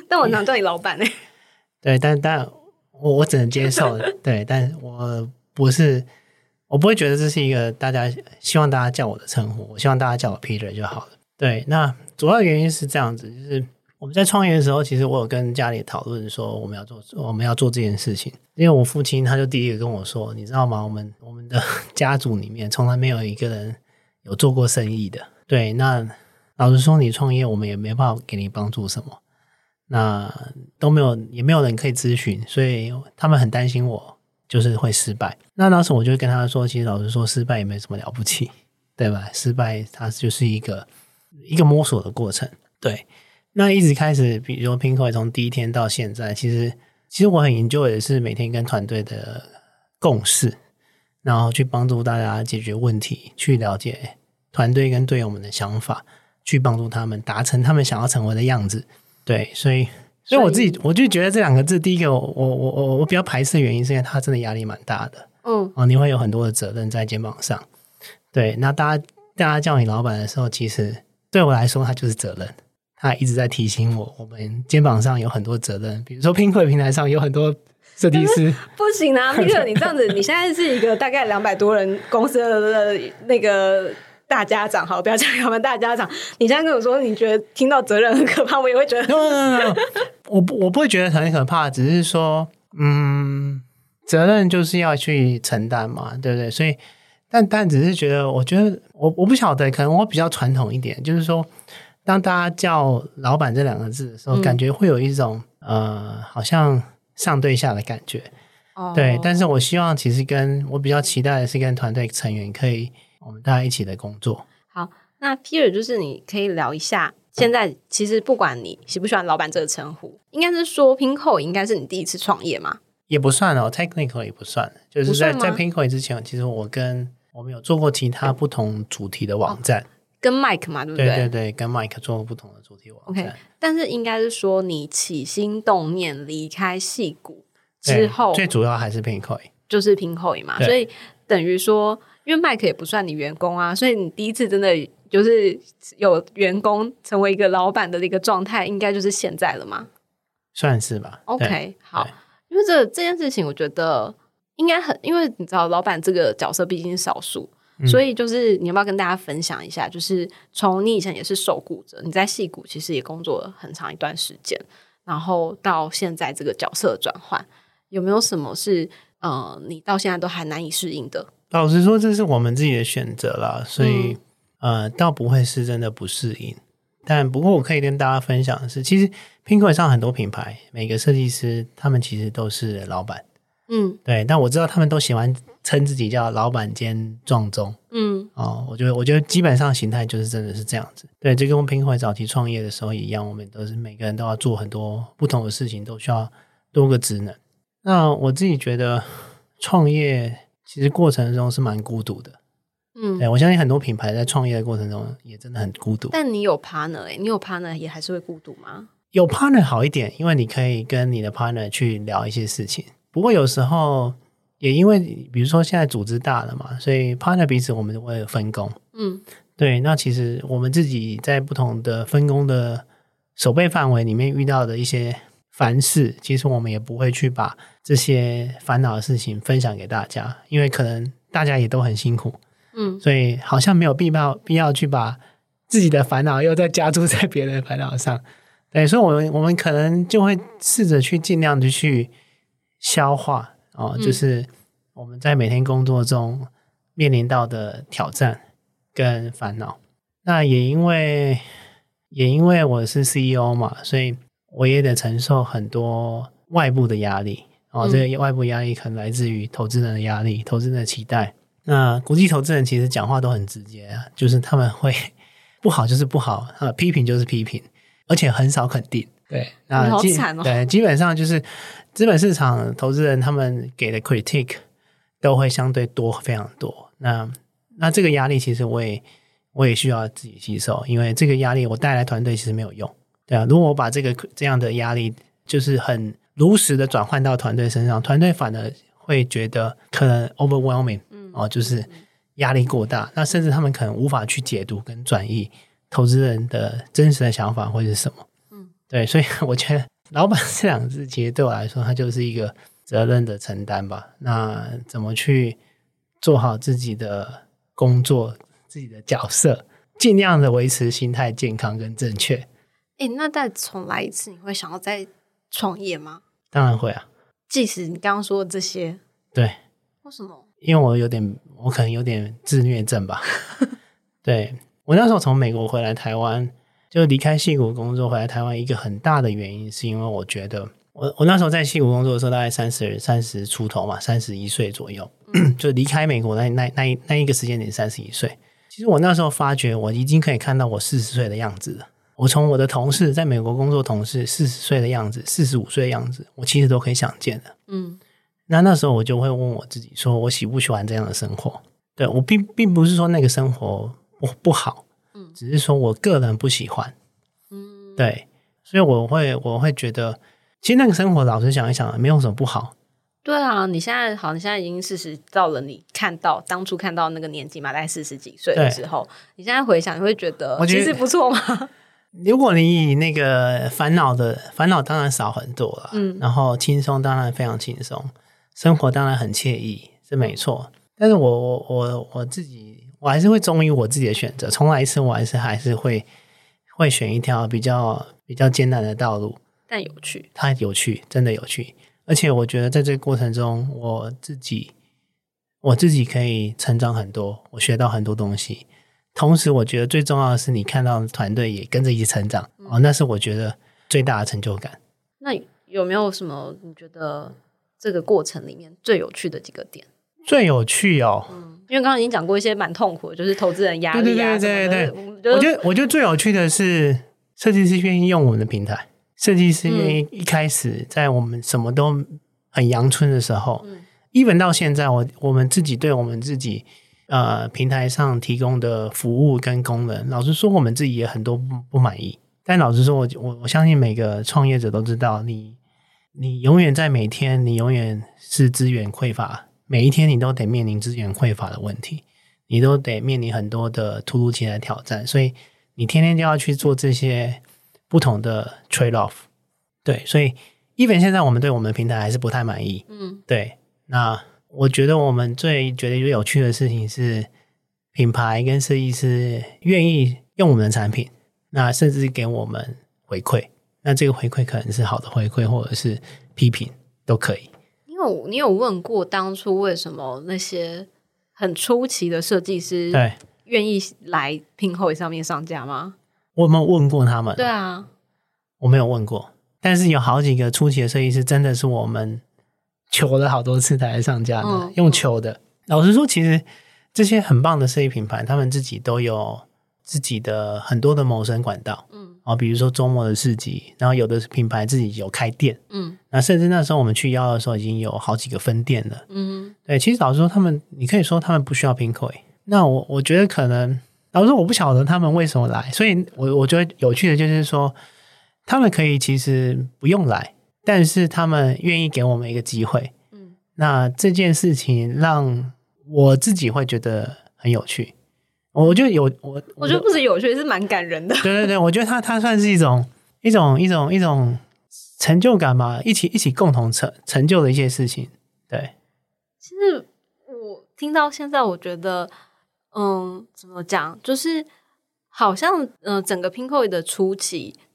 但我常叫你老板哎。对，但但我我只能接受。对，但我不是。我不会觉得这是一个大家希望大家叫我的称呼，我希望大家叫我 Peter 就好了。对，那主要原因是这样子，就是我们在创业的时候，其实我有跟家里讨论说我们要做我们要做这件事情，因为我父亲他就第一个跟我说，你知道吗？我们我们的 家族里面从来没有一个人有做过生意的。对，那老实说，你创业我们也没办法给你帮助什么，那都没有也没有人可以咨询，所以他们很担心我。就是会失败，那当时我就跟他说，其实老实说，失败也没什么了不起，对吧？失败它就是一个一个摸索的过程。对，那一直开始，比如说拼会从第一天到现在，其实其实我很研究的是每天跟团队的共识，然后去帮助大家解决问题，去了解团队跟队友们的想法，去帮助他们达成他们想要成为的样子。对，所以。所以我自己我就觉得这两个字，第一个我我我我比较排斥的原因，是因为他真的压力蛮大的。嗯，哦，你会有很多的责任在肩膀上。对，那大家大家叫你老板的时候，其实对我来说，他就是责任。他一直在提醒我，我们肩膀上有很多责任。比如说，拼客平台上有很多设计师，不行啊，Peter，你这样子，你现在是一个 大概两百多人公司的那个。大家长，好，不要讲他们大家长。你现在跟我说，你觉得听到责任很可怕，我也会觉得。我不我不会觉得很可怕，只是说，嗯，责任就是要去承担嘛，对不对？所以，但但只是觉得，我觉得我我不晓得，可能我比较传统一点，就是说，当大家叫老板这两个字的时候，感觉会有一种呃，好像上对下的感觉。哦。对，但是我希望，其实跟我比较期待的是，跟团队成员可以。我们大家一起的工作。好，那 Peter 就是你可以聊一下，现在其实不管你喜不喜欢老板这个称呼，应该是说 Pinko 应该是你第一次创业吗？也不算哦，Technical 也不算，就是在在 Pinko 之前，其实我跟我们有做过其他不同主题的网站，跟 Mike 嘛，对不对？对对对，跟 Mike 做过不同的主题网站。OK，但是应该是说你起心动念离开戏骨之后，最主要还是 Pinko，就是 Pinko 嘛，所以等于说。因为 Mike 也不算你员工啊，所以你第一次真的就是有员工成为一个老板的一个状态，应该就是现在了吗？算是吧。OK，好，因为这这件事情，我觉得应该很，因为你知道，老板这个角色毕竟是少数，所以就是你要不要跟大家分享一下？就是从你以前也是受雇者，你在戏谷其实也工作了很长一段时间，然后到现在这个角色转换，有没有什么是呃，你到现在都还难以适应的？老实说，这是我们自己的选择啦，所以呃，倒不会是真的不适应。但不过，我可以跟大家分享的是，其实 p i n k 上很多品牌，每个设计师他们其实都是老板，嗯，对。但我知道他们都喜欢称自己叫老板兼壮中，嗯，哦，我觉得，我觉得基本上形态就是真的是这样子。对，就跟 p i n k 早期创业的时候一样，我们都是每个人都要做很多不同的事情，都需要多个职能。那我自己觉得创业。其实过程中是蛮孤独的，嗯，对我相信很多品牌在创业的过程中也真的很孤独。但你有 partner 哎，你有 partner 也还是会孤独吗？有 partner 好一点，因为你可以跟你的 partner 去聊一些事情，不过有时候也因为比如说现在组织大了嘛，所以 partner 彼此我们会有分工。嗯对，那其实我们自己在不同的分工的守备范围里面遇到的一些烦事，其实我们也不会去把这些烦恼的事情分享给大家，因为可能大家也都很辛苦，嗯所以好像没有必要必要去把自己的烦恼又再加注在别人的烦恼上。对，所以我们我们可能就会试着去尽量的去消化哦，嗯就是我们在每天工作中面临到的挑战跟烦恼。那也因为也因为我是 CEO 嘛，所以我也得承受很多外部的压力哦。嗯这个外部压力可能来自于投资人的压力、投资人的期待。那国际投资人其实讲话都很直接啊，就是他们会 不好就是不好，呃，批评就是批评，而且很少肯定。对，那基好惨哦对，基本上就是资本市场投资人他们给的 critique 都会相对多非常多。那那这个压力其实我也我也需要自己吸收，因为这个压力我带来团队其实没有用。对啊，如果我把这个这样的压力就是很如实的转换到团队身上，团队反而会觉得可能 overwhelming，嗯哦，就是压力过大，那甚至他们可能无法去解读跟转译投资人的真实的想法会是什么。嗯，对，所以 我觉得老板这两个字其实对我来说，它就是一个责任的承担吧。那怎么去做好自己的工作、自己的角色，尽量的维持心态健康跟正确。诶，那再重来一次，你会想要再创业吗？当然会啊，即使你刚刚说的这些，对，为什么？因为我有点，我可能有点自虐症吧。对我那时候从美国回来台湾，就离开戏谷工作回来台湾，一个很大的原因是因为我觉得我我那时候在戏谷工作的时候，大概三十三十出头嘛，三十一岁左右，就离开美国那那那一那一个时间点三十一岁。其实我那时候发觉，我已经可以看到我四十岁的样子了。我从我的同事在美国工作同事四十岁的样子，四十五岁的样子，我其实都可以想见的。嗯那那时候我就会问我自己，说我喜不喜欢这样的生活？对我并并不是说那个生活不不好，嗯只是说我个人不喜欢。嗯，对，所以我会我会觉得，其实那个生活老实想一想，没有什么不好。对啊，你现在好，你现在已经四十到了，你看到当初看到那个年纪嘛，大概四十几岁的对时候，你现在回想，你会觉得其实不错嘛。如果你以那个烦恼的烦恼，当然少很多了，嗯然后轻松当然非常轻松，生活当然很惬意，是没错。但是我我我我自己，我还是会忠于我自己的选择，重来一次，我还是还是会会选一条比较比较艰难的道路，但有趣，它有趣，真的有趣。而且我觉得在这个过程中，我自己我自己可以成长很多，我学到很多东西。同时，我觉得最重要的是，你看到团队也跟着一起成长，哦，那是我觉得最大的成就感。那有没有什么你觉得这个过程里面最有趣的几个点？最有趣哦，嗯，因为刚刚已经讲过一些蛮痛苦的，就是投资人压力啊对对对。我我觉得我觉得最有趣的是，设计师愿意用我们的平台，设计师愿意一开始在我们什么都很阳春的时候、嗯 e v e n 到现在，我我们自己对我们自己呃平台上提供的服务跟功能，老实说，我们自己也很多不不满意。但老实说，我我我相信每个创业者都知道，你你永远在每天，你永远是资源匮乏，每一天你都得面临资源匮乏的问题。你都得面临很多的突如其来的挑战，所以你天天就要去做这些不同的 trade off。对，所以 even 现在我们对我们的平台还是不太满意。嗯对，那我觉得我们最觉得最有趣的事情是，品牌跟设计师愿意用我们的产品，那甚至给我们回馈。那这个回馈可能是好的回馈，或者是批评都可以。你有你有问过当初为什么那些很出奇的设计师对愿意来拼后上面上架吗？我有没有问过他们？对啊，我没有问过，但是有好几个出奇的设计师真的是我们求了好多次才来上架的，嗯用求的。老实说，其实这些很棒的设计品牌，他们自己都有自己的很多的谋生管道。嗯哦，比如说周末的市集，然后有的品牌自己有开店，嗯那甚至那时候我们去邀的时候，已经有好几个分店了。嗯对，其实老实说，他们你可以说他们不需要 Pinko。那我我觉得可能，老实说，我不晓得他们为什么来，所以我我觉得有趣的就是说，他们可以其实不用来，但是他们愿意给我们一个机会，嗯那这件事情让我自己会觉得很有趣。我觉得有我，我觉得不止有趣，是蛮感人的。对对对，我觉得它它算是一种一种一种一种成就感嘛，一起一起共同成成就的一些事情。对，其实我听到现在，我觉得，嗯，怎么讲，就是好像，嗯，整个 Pinko 的初期，它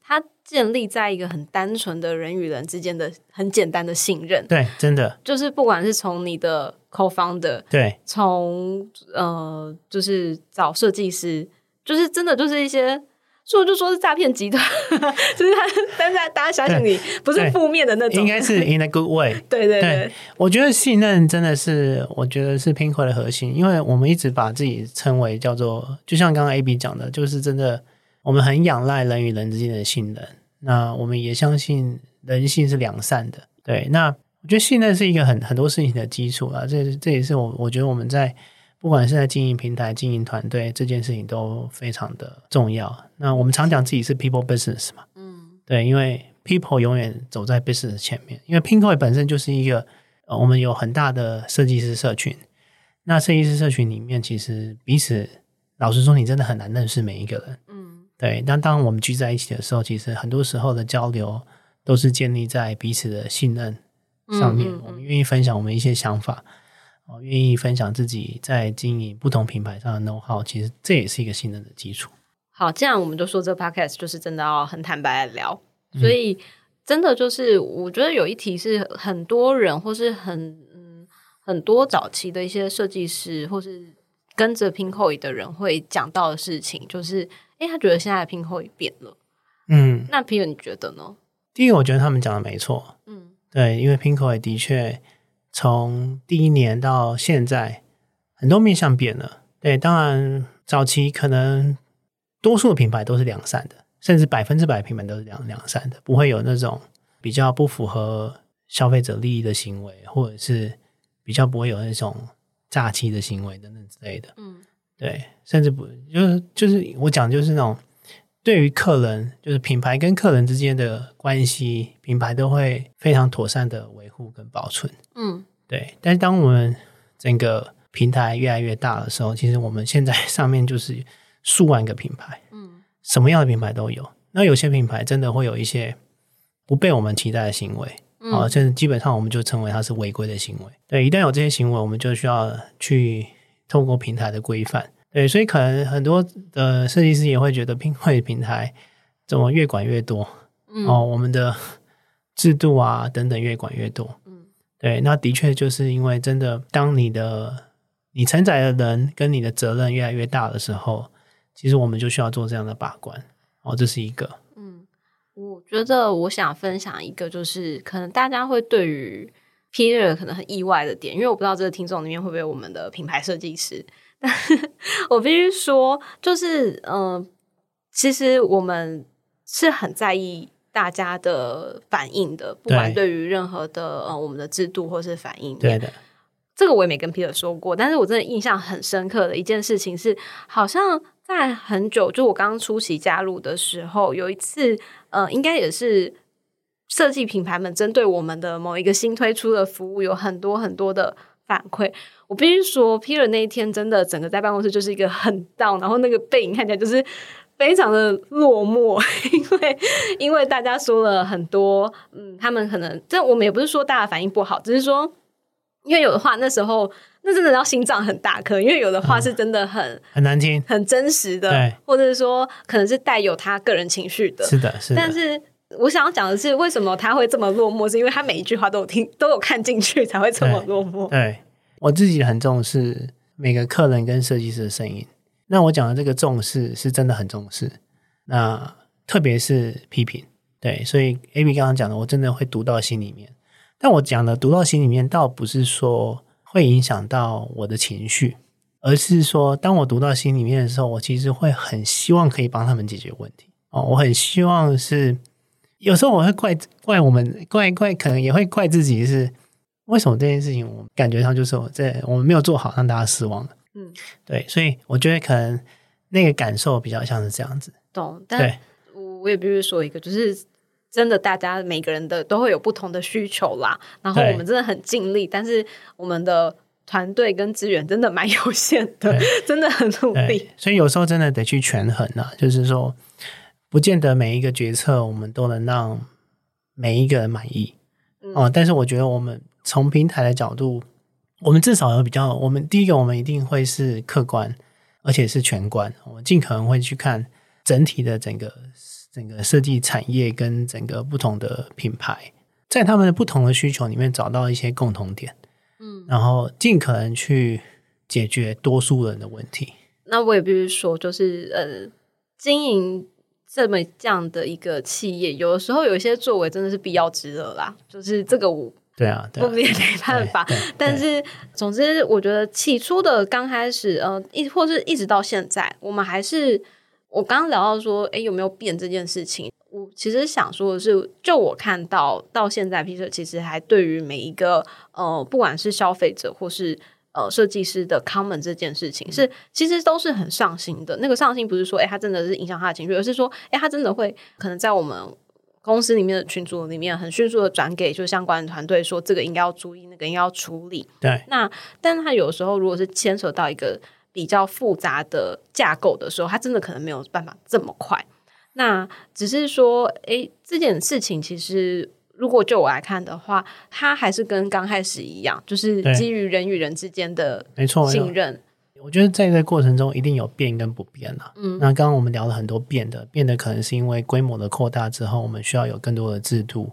建立在一个很单纯的人与人之间的很简单的信任。对，真的，就是不管是从你的。Co-founder 对，从呃，就是找设计师，就是真的就是一些，说就说是诈骗集团，就是他，但是大家相信你不是负面的那种，应该是 in a good way。对对对，我觉得信任真的是，我觉得是 p i n k 的核心，因为我们一直把自己称为叫做，就像刚刚 AB 讲的，就是真的，我们很仰赖人与人之间的信任，那我们也相信人性是良善的，对，那。我觉得信任是一个很很多事情的基础啊，这这也是我我觉得我们在不管是在经营平台、经营团队这件事情都非常的重要。那我们常讲自己是 people business 嘛，嗯，对，因为 people 永远走在 business 前面。因为 Pinko 本身就是一个，呃，我们有很大的设计师社群。那设计师社群里面，其实彼此老实说，你真的很难认识每一个人，嗯，对。但当我们聚在一起的时候，其实很多时候的交流都是建立在彼此的信任。上面，我们愿意分享我们一些想法，哦，愿意分享自己在经营不同品牌上的 know how，其实这也是一个信任的基础。好，这样我们就说这 podcast 就是真的要很坦白的聊，所以真的就是我觉得有一题是很多人或是很嗯很多早期的一些设计师或是跟着拼后 o 的人会讲到的事情，就是哎，他觉得现在的拼后 o 变了，嗯，那皮尔你觉得呢？第一个，我觉得他们讲的没错，嗯。对，因为 Pinko 也的确从第一年到现在，很多面向变了。对，当然早期可能多数的品牌都是良善的，甚至百分之百品牌都是良良善的，不会有那种比较不符合消费者利益的行为，或者是比较不会有那种诈欺的行为等等之类的。嗯，对，甚至不就是就是我讲就是那种。对于客人，就是品牌跟客人之间的关系，品牌都会非常妥善的维护跟保存。嗯，对。但是当我们整个平台越来越大的时候，其实我们现在上面就是数万个品牌，嗯，什么样的品牌都有。那有些品牌真的会有一些不被我们期待的行为，啊，甚至基本上我们就称为它是违规的行为。对，一旦有这些行为，我们就需要去透过平台的规范。对，所以可能很多的设计师也会觉得拼会平台怎么越管越多，哦，我们的制度啊等等越管越多。嗯，对，那的确就是因为真的，当你的你承载的人跟你的责任越来越大的时候，其实我们就需要做这样的把关。哦，这是一个。嗯，我觉得我想分享一个，就是可能大家会对于 Peter 可能很意外的点，因为我不知道这个听众里面会不会有我们的品牌设计师。我必须说，就是嗯，其实我们是很在意大家的反应的，不管对于任何的呃我们的制度或是反应。对的，这个我也没跟 Peter 说过，但是我真的印象很深刻的一件事情是，好像在很久，就我刚刚初期加入的时候，有一次，呃，应该也是设计品牌们针对我们的某一个新推出的服务，有很多很多的反馈。我必须说，Peter 那一天真的整个在办公室就是一个很 down，然后那个背影看起来就是非常的落寞，因为因为大家说了很多，嗯，他们可能这我们也不是说大家反应不好，只是说因为有的话那时候那真的要心脏很大颗，因为有的话是真的很很难听、很真实的，或者是说可能是带有他个人情绪的，是的，是的。但是我想要讲的是，为什么他会这么落寞？是因为他每一句话都有听，都有看进去，才会这么落寞。对。我自己很重视每个客人跟设计师的声音。那我讲的这个重视是真的很重视。那特别是批评，对，所以 A B 刚刚讲的，我真的会读到心里面。但我讲的读到心里面，倒不是说会影响到我的情绪，而是说，当我读到心里面的时候，我其实会很希望可以帮他们解决问题。哦，我很希望是，有时候我会怪怪我们，怪怪，可能也会怪自己是。为什么这件事情我感觉上就是我在我们没有做好，让大家失望了？嗯，对，所以我觉得可能那个感受比较像是这样子。懂，但我我也必须说一个，就是真的大家每个人的都会有不同的需求啦。然后我们真的很尽力，但是我们的团队跟资源真的蛮有限的，真的很努力。，所以有时候真的得去权衡啊，就是说，不见得每一个决策我们都能让每一个人满意嗯哦。但是我觉得我们从平台的角度，我们至少有比较，我们第一个我们一定会是客观，而且是全观，我们尽可能会去看整体的整个整个设计产业跟整个不同的品牌，在他们的不同的需求里面找到一些共同点，嗯，然后尽可能去解决多数人的问题。那我也必须说，就是呃，经营这么这样的一个企业，有的时候有一些作为真的是必要之恶啦。就是这个我对啊，对啊，我们也没办法。但是，总之，我觉得起初的刚开始，呃，一或是一直到现在，我们还是我刚刚聊到说，哎，有没有变这件事情？我其实想说的是，就我看到到现在，Peter 其实还对于每一个呃，不管是消费者或是呃设计师的 comment 这件事情，是其实都是很上心的。那个上心不是说，哎，他真的是影响他的情绪，而是说，哎，他真的会可能在我们公司里面的群组里面很迅速的转给就相关的团队说这个应该要注意，那个应该要处理。对那但是他有时候如果是牵扯到一个比较复杂的架构的时候，它真的可能没有办法这么快。那只是说，诶，这件事情其实如果就我来看的话，它还是跟刚开始一样，就是基于人与人之间的没错。信任。我觉得在这个过程中一定有变跟不变啦。嗯那刚刚我们聊了很多变的，变的可能是因为规模的扩大之后，我们需要有更多的制度。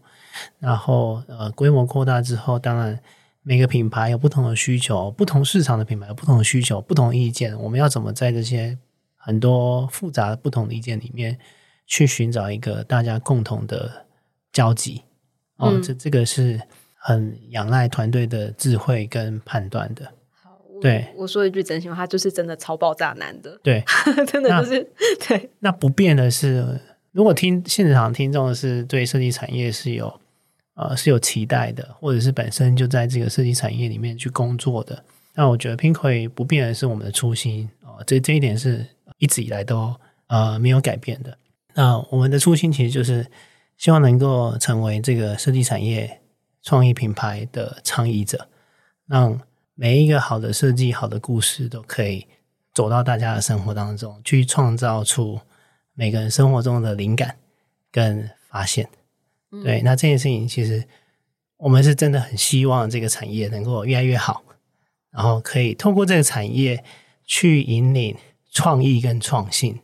然后呃，规模扩大之后，当然每个品牌有不同的需求，不同市场的品牌有不同的需求、不同意见，我们要怎么在这些很多复杂的不同的意见里面，去寻找一个大家共同的交集？哦，嗯这这个是很仰赖团队的智慧跟判断的。我对我说一句真心话，他就是真的超爆炸难的，对，真的就是对，那不变的是，如果听现场听众是对设计产业是有呃是有期待的，或者是本身就在这个设计产业里面去工作的，那我觉得 Pinkoi 不变的是我们的初心啊、这这一点是一直以来都呃没有改变的。那我们的初心其实就是希望能够成为这个设计产业创意品牌的倡议者，让每一个好的设计、好的故事都可以走到大家的生活当中，去创造出每个人生活中的灵感跟发现。嗯对，那这件事情其实我们是真的很希望这个产业能够越来越好，然后可以透过这个产业去引领创意跟创新。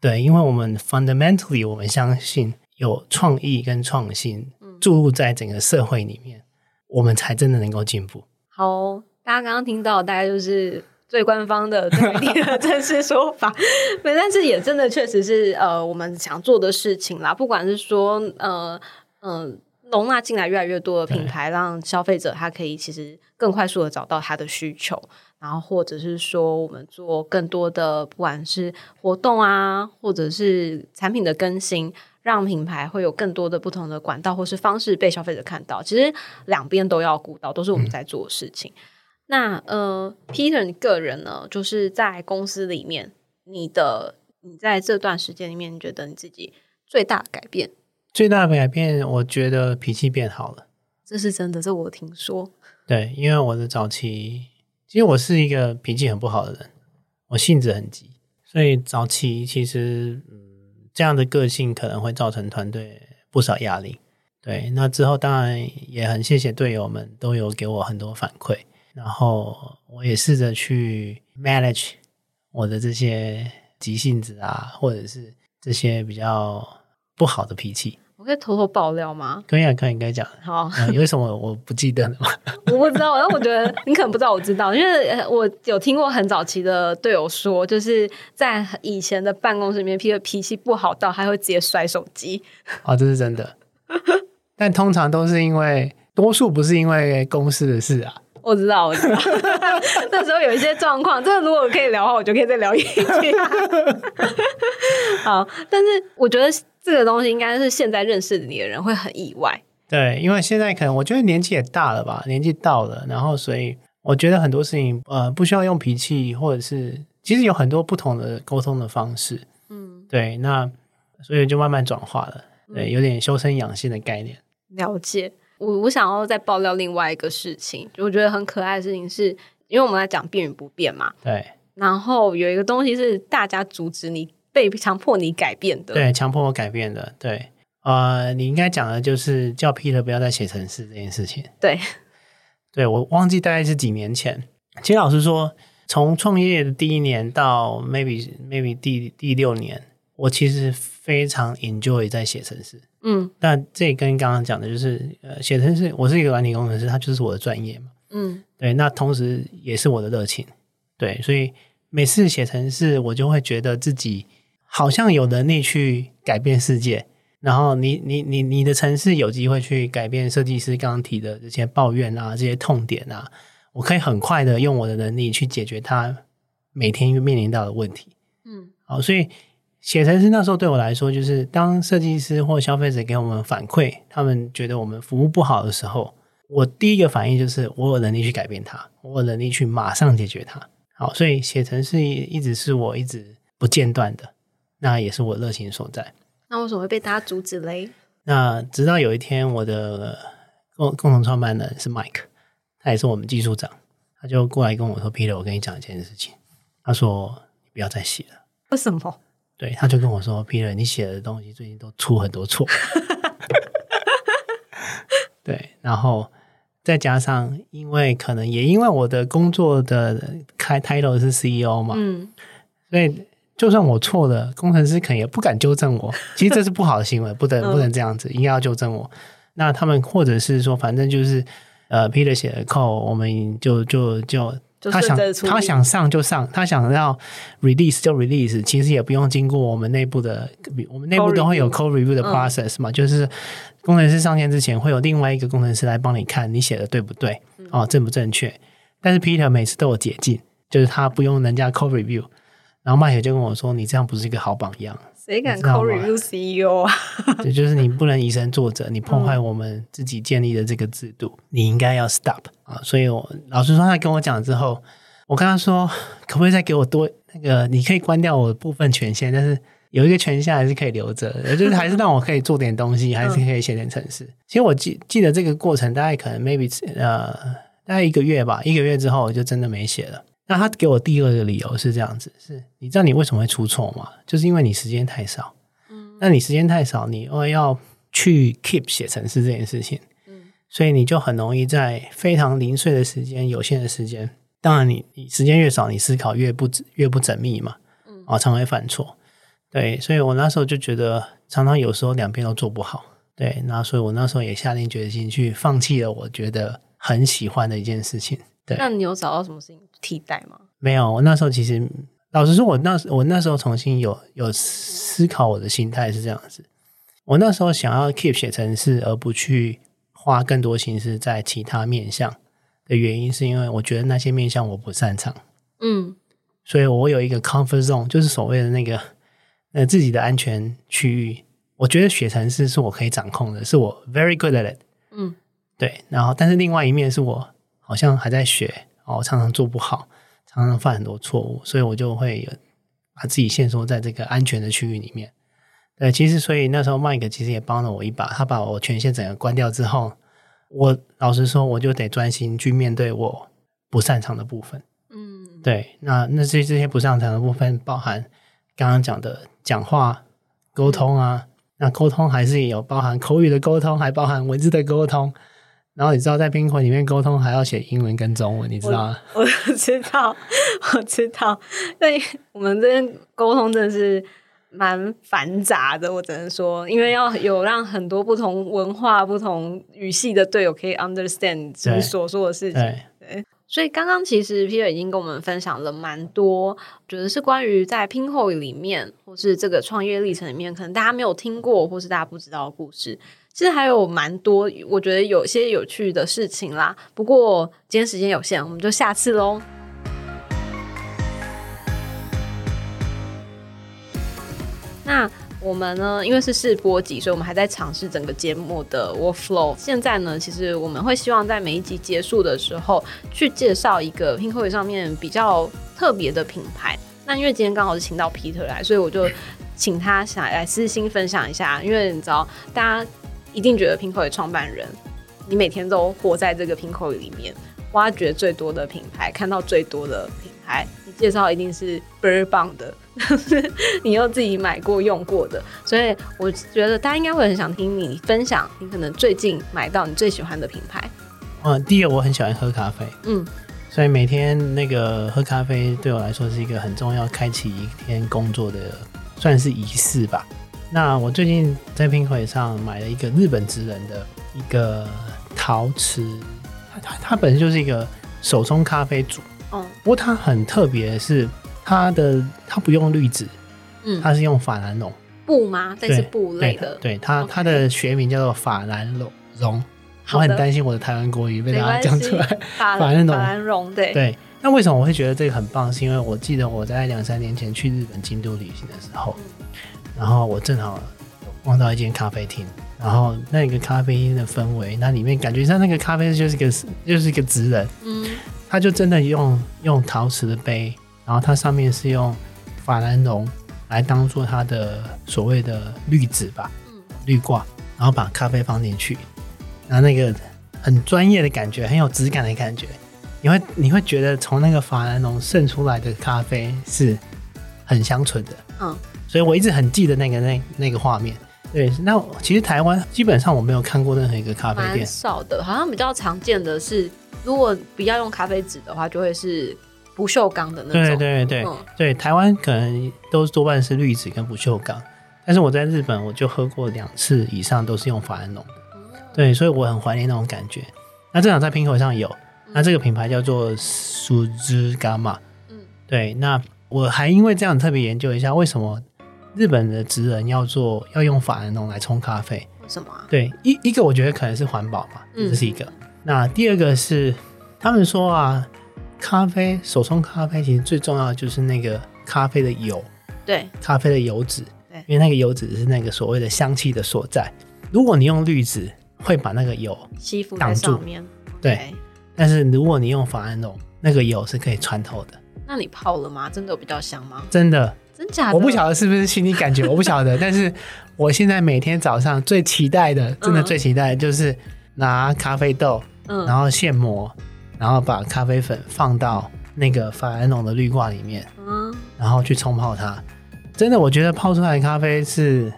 对，因为我们 fundamentally 我们相信有创意跟创新注入在整个社会里面，我们才真的能够进步。好，大家刚刚听到大概就是最官方的、最媒体的正式说法，对，但是也真的确实是呃我们想做的事情啦。不管是说呃嗯、呃容纳进来越来越多的品牌，让消费者他可以其实更快速的找到他的需求，然后或者是说我们做更多的不管是活动啊，或者是产品的更新。让品牌会有更多的不同的管道或是方式被消费者看到，其实两边都要顾到，都是我们在做的事情。那呃，Peter，你个人呢，就是在公司里面，你的你在这段时间里面，你觉得你自己最大的改变，最大的改变，我觉得脾气变好了。这是真的，这我听说。对，因为我的早期，其实我是一个脾气很不好的人，我性子很急，所以早期其实嗯，这样的个性可能会造成团队不少压力。对，那之后当然也很谢谢队友们都有给我很多反馈，然后我也试着去 manage 我的这些急性子啊，或者是这些比较不好的脾气。我可以偷偷爆料吗？可以啊，可以，可以讲。好，呃有什么我不记得了吗？我不知道，但我觉得你可能不知道，我知道，因为呃我有听过很早期的队友说，就是在以前的办公室里面，Peter 脾气不好到还会直接摔手机。哦，这是真的。但通常都是因为，多数不是因为公司的事啊。我知道，我知道，那时候有一些状况，这个如果可以聊的话，我就可以再聊一集。好，但是我觉得这个东西应该是现在认识你的人会很意外。对，因为现在可能我觉得年纪也大了吧，年纪到了，然后所以我觉得很多事情呃不需要用脾气，或者是其实有很多不同的沟通的方式。嗯，对，那所以就慢慢转化了。对，有点修身养性的概念。了解。我我想要再爆料另外一个事情，就我觉得很可爱的事情是，因为我们在讲变与不变嘛，对然后有一个东西是大家阻止你被强迫你改变的，对，强迫我改变的，对。呃，你应该讲的就是叫 Peter 不要再写程式这件事情。对对我忘记大概是几年前。其实老实说，从创业的第一年到 maybe maybe 第第六年，我其实非常 enjoy 在写程式。嗯但这跟刚刚讲的就是，呃，写程式，我是一个软体工程师，它就是我的专业嘛。嗯对，那同时也是我的热情。对，所以每次写程式，我就会觉得自己好像有能力去改变世界。然后你你你你的城市有机会去改变设计师刚刚提的这些抱怨啊，这些痛点啊，我可以很快的用我的能力去解决他每天面临到的问题。嗯好，所以写程式那时候对我来说，就是当设计师或消费者给我们反馈，他们觉得我们服务不好的时候，我第一个反应就是我有能力去改变它，我有能力去马上解决它。好，所以写程式一直是我一直不间断的，那也是我热情所在。那为什么会被大家阻止嘞？那直到有一天，我的共共同创办人是 Mike，他也是我们技术长，他就过来跟我说：“Peter，我跟你讲一件事情。”他说：“你不要再写了。”为什么？对，他就跟我说：“Peter，你写的东西最近都出很多错。”对，然后再加上，因为可能也因为我的工作的开 title 是 CEO 嘛，嗯所以就算我错了，工程师可能也不敢纠正我。其实这是不好的行为，不能嗯不能这样子，应该要纠正我。那他们或者是说，反正就是呃，Peter 写的 code，我们就就就就他想他想上就上，他想要 release 就 release，其实也不用经过我们内部的，我们内部都会有 code review 的嗯 process 嘛，就是工程师上线之前会有另外一个工程师来帮你看你写的对不对，嗯哦，正不正确。但是 Peter 每次都有解禁，就是他不用人家 code review，然后麦雪就跟我说：“你这样不是一个好榜样。”谁敢 call 吗 review CEO 啊？对，就是你不能以身作则，你破坏我们自己建立的这个制度，你应该要 stop 啊！所以我老实说他跟我讲之后，我跟他说，可不可以再给我多那个？你可以关掉我部分权限，但是有一个权限还是可以留着，也就是还是让我可以做点东西，还是可以写点程式。其实我记记得这个过程大概可能 maybe 呃大概一个月吧，一个月之后我就真的没写了。那他给我第二个理由是这样子：是你知道你为什么会出错吗？就是因为你时间太少。嗯那你时间太少，你又要去 keep 写程式这件事情，嗯所以你就很容易在非常零碎的时间、有限的时间，当然你你时间越少，你思考越不越不缜密嘛，嗯啊，常会犯错。对，所以我那时候就觉得，常常有时候两边都做不好。对，那所以我那时候也下定决心去放弃了我觉得很喜欢的一件事情。对，那你有找到什么事情替代吗？没有，我那时候其实老实说，我那时我那时候重新有有思考我的心态是这样子。我那时候想要 keep 写程式，而不去花更多心思在其他面向的原因，是因为我觉得那些面向我不擅长，嗯所以我有一个 comfort zone，就是所谓的那个呃自己的安全区域。我觉得写程式是我可以掌控的，是我 very good at it。嗯对，然后但是另外一面是我好像还在学哦，常常做不好，常常犯很多错误，所以我就会把自己限缩在这个安全的区域里面。对，其实所以那时候 Mike 其实也帮了我一把，他把我权限整个关掉之后，我老实说，我就得专心去面对我不擅长的部分。嗯，对，那那这这些不擅长的部分，包含刚刚讲的讲话、沟通啊，那沟通还是有包含口语的沟通，还包含文字的沟通。然后你知道，在冰火里面沟通还要写英文跟中文，你知道吗？我知道，我知道。对，我们这边沟通真的是蛮繁杂的，我只能说，因为要有让很多不同文化、不同语系的队友可以 understand 你所说的事情。对，所以刚刚其实 Peter 已经跟我们分享了蛮多，觉得是关于在拼后里面，或是这个创业历程里面，可能大家没有听过，或是大家不知道的故事。其实还有蛮多，我觉得有些有趣的事情啦。不过今天时间有限，我们就下次喽。那我们呢，因为是试播集，所以我们还在尝试整个节目的 workflow。现在呢，其实我们会希望在每一集结束的时候，去介绍一个拼会上面比较特别的品牌。那因为今天刚好是请到 Peter 来，所以我就请他想来私心分享一下，因为你知道，大家一定觉得 Pinko 的创办人，你每天都活在这个 Pinko 里面，挖掘最多的品牌，看到最多的品牌，你介绍一定是倍儿棒的，你又自己买过用过的，所以我觉得大家应该会很想听你分享，你可能最近买到你最喜欢的品牌。嗯，第一个我很喜欢喝咖啡，嗯，所以每天那个喝咖啡对我来说是一个很重要，开启一天工作的算是仪式吧。那我最近在拼会上买了一个日本职人的一个陶瓷，它它它本身就是一个手冲咖啡煮，哦，不过它很特别的是，它的它不用滤纸，嗯，它是用法兰绒，布吗？这是布类的，对它它的学名叫做法兰绒。绒。我很担心我的台湾国语被大家讲出来。法法兰绒。法兰绒，对，对，那为什么我会觉得这个很棒？是因为我记得我在两三年前去日本京都旅行的时候，然后我正好有逛到一间咖啡厅，然后那个咖啡厅的氛围，那里面感觉像那个咖啡就是个就是一个职人，嗯。他就真的用用陶瓷的杯，然后它上面是用法兰绒来当做它的所谓的滤纸吧，嗯。滤挂，然后把咖啡放进去，然后那个很专业的感觉，很有质感的感觉，你会你会觉得从那个法兰绒渗出来的咖啡是很香醇的，嗯，所以我一直很记得那个那那个画面。对，那其实台湾基本上我没有看过任何一个咖啡蛮店，少的，好像比较常见的是，如果不要用咖啡纸的话，就会是不锈钢的那对种，对对、嗯。对，台湾可能都多半是滤纸跟不锈钢，但是我在日本我就喝过两次以上都是用法兰绒的，对，所以我很怀念那种感觉。那正好在拼口上有，那这个品牌叫做苏之伽马，嗯。对，那我还因为这样特别研究一下，为什么日本的职人要做要用法兰绒来冲咖啡？为什么啊？对，一一个我觉得可能是环保嘛，嗯这是一个。那第二个是他们说啊，咖啡手冲咖啡其实最重要的就是那个咖啡的油，对，咖啡的油脂对，因为那个油脂是那个所谓的香气的所在。如果你用滤纸，会把那个油，吸附在上面，对但是如果你用法兰绒，那个油是可以穿透的。那你泡了吗？真的有比较香吗？真的，真假的？我不晓得是不是心理感觉，我不晓得。但是我现在每天早上最期待的，真的嗯最期待的就是拿咖啡豆，嗯，然后现磨，然后把咖啡粉放到那个法兰绒的滤挂里面，嗯，然后去冲泡它。真的，我觉得泡出来的咖啡是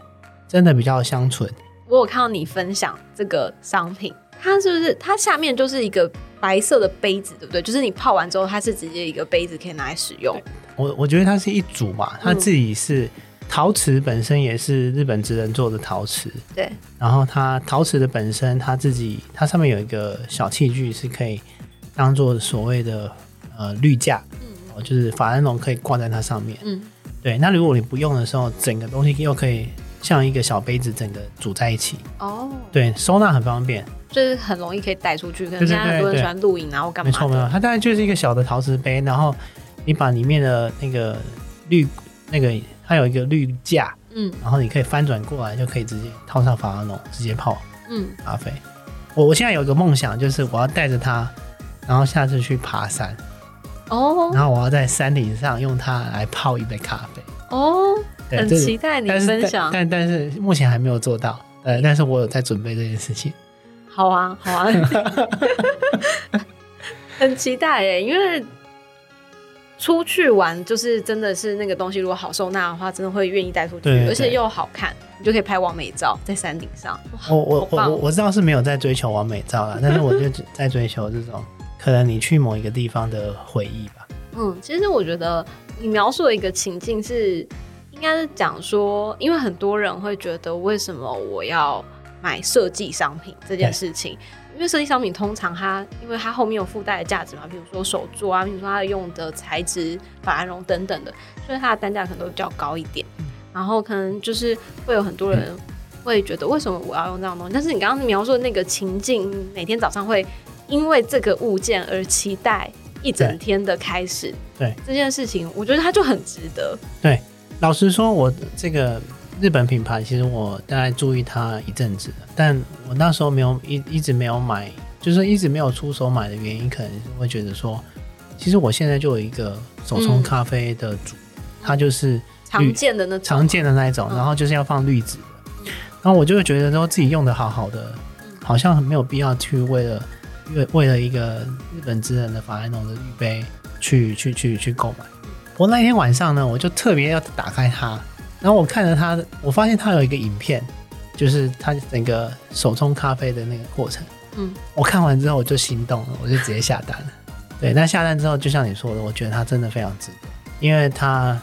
真的比较香醇。我有看到你分享这个商品，它是不是它下面就是一个白色的杯子，对不对？就是你泡完之后，它是直接一个杯子可以拿来使用。我我觉得它是一组嘛，它自己是陶瓷本身也是日本职人做的陶瓷，对，然后它陶瓷的本身它自己它上面有一个小器具是可以当做所谓的呃滤架，嗯，就是法兰绒可以挂在它上面。嗯，对，那如果你不用的时候，整个东西又可以像一个小杯子整个组在一起，哦，对，收纳很方便。就是很容易可以带出去。可能现在很多人喜欢露营然后干嘛。没错没错，它大概就是一个小的陶瓷杯，然后你把里面的那个滤那个它有一个滤架，嗯然后你可以翻转过来，就可以直接套上法拉农，直接泡嗯，咖啡。我我现在有一个梦想，就是我要带着它，然后下次去爬山，哦然后我要在山顶上用它来泡一杯咖啡。哦，很期待你但是分享。但但但是目前还没有做到，呃，但是我有在准备这件事情。好啊，好啊，很期待耶！因为出去玩就是真的是那个东西，如果好收纳的话，真的会愿意带出去，而且又好看，你就可以拍完美照在山顶上。我我我我我知道是没有在追求完美照啦，但是我就只在追求这种可能你去某一个地方的回忆吧。嗯，其实我觉得你描述的一个情境是，应该是讲说，因为很多人会觉得，为什么我要买设计商品这件事情？因为设计商品通常它，因为它后面有附带的价值嘛，比如说手作啊，比如说它用的材质、法兰绒等等的，所以它的单价可能都比较高一点。然后可能就是会有很多人会觉得，为什么我要用这样东西？但是你刚刚描述的那个情境，每天早上会因为这个物件而期待一整天的开始。对这件事情，我觉得它就很值得。对老实说，我这个日本品牌，其实我大概注意它一阵子，但我那时候没有一一直没有买，就是一直没有出手买的原因，可能会觉得说，其实我现在就有一个手冲嗯咖啡的主，它就是常见的那种，常见的那一种，嗯然后就是要放滤纸的。然后我就会觉得说自己用的好好的，好像很没有必要去为了为为了一个日本职人的法兰农的滤杯去去去去购买。我那天晚上呢，我就特别要打开它，然后我看了他的，我发现他有一个影片，就是他整个手冲咖啡的那个过程。嗯，我看完之后我就心动了，我就直接下单了。对，那下单之后，就像你说的，我觉得它真的非常值得，因为它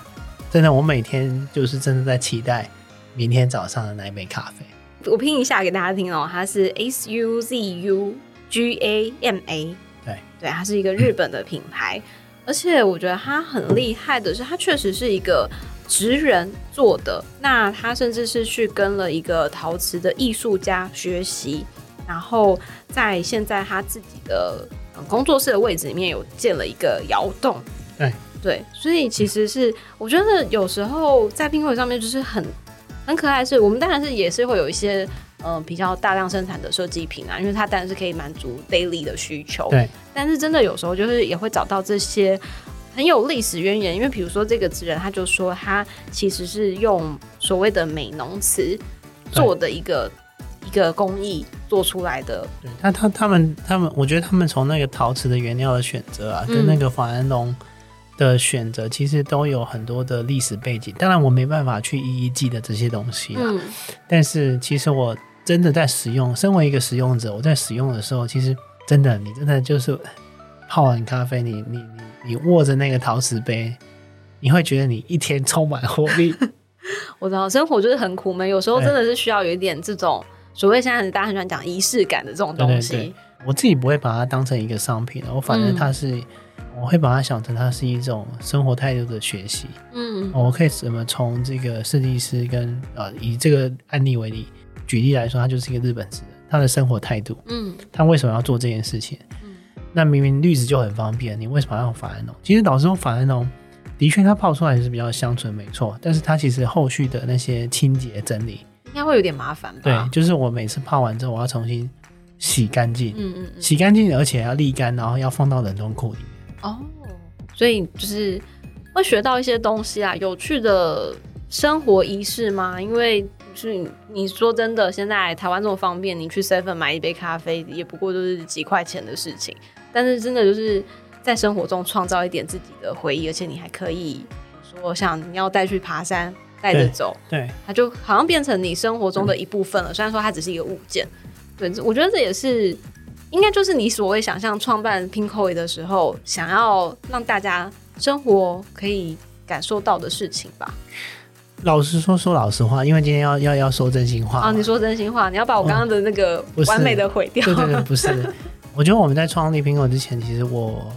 真的，我每天就是真的在期待明天早上的那一杯咖啡。我拼一下给大家听哦，它是 S U Z U G A M A，对对，它是一个日本的品牌，而且我觉得它很厉害的是，它确实是一个职人做的。那他甚至是去跟了一个陶瓷的艺术家学习，然后在现在他自己的呃工作室的位置里面有建了一个窑洞。对对，所以其实是我觉得有时候在拼会上面就是很很可爱的是，我们当然是也是会有一些嗯比较大量生产的设计品啊，因为它当然是可以满足 daily 的需求。对，但是真的有时候就是也会找到这些很有历史渊源，因为比如说这个职人他就说他其实是用所谓的美浓瓷做的一个一个工艺做出来的。对，他他他们他们，我觉得他们从那个陶瓷的原料的选择啊，跟嗯那个法兰龙的选择，其实都有很多的历史背景。当然，我没办法去一一记得这些东西啊，嗯，但是其实我真的在使用，身为一个使用者，我在使用的时候，其实真的，你真的就是泡完咖啡，你你你你握着那个陶瓷杯，你会觉得你一天充满活力。我知道生活就是很苦闷，有时候真的是需要有一点这种所谓现在大家很喜欢讲仪式感的这种东西。我自己不会把它当成一个商品，我反正它是，我会把它想成它是一种生活态度的学习。嗯我可以怎么从这个设计师跟呃以这个案例为例举例来说，他就是一个日本职人，他的生活态度，嗯他为什么要做这件事情？嗯那明明绿植就很方便，你为什么要用法兰农？其实老实说，法兰农的确它泡出来是比较香醇，没错，但是它其实后续的那些清洁整理，应该会有点麻烦吧？对，就是我每次泡完之后，我要重新洗干净，嗯嗯嗯。洗干净，而且要沥干，然后要放到冷冻库里面。哦，所以就是会学到一些东西啊，有趣的生活仪式吗？因为是你你说真的，现在台湾这么方便，你去 Seven 买一杯咖啡也不过就是几块钱的事情，但是真的就是在生活中创造一点自己的回忆，而且你还可以说想你要带去爬山。带着走，对，它就好像变成你生活中的一部分了。虽然说它只是一个物件，对，我觉得这也是应该就是你所谓想象创办 Pinkoi 的时候，想要让大家生活可以感受到的事情吧。老实说，说老实话，因为今天要要要说真心话。啊，你说真心话，你要把我刚刚的那个完美的毁掉。对对对，不是。我觉得我们在创立苹果之前，其实我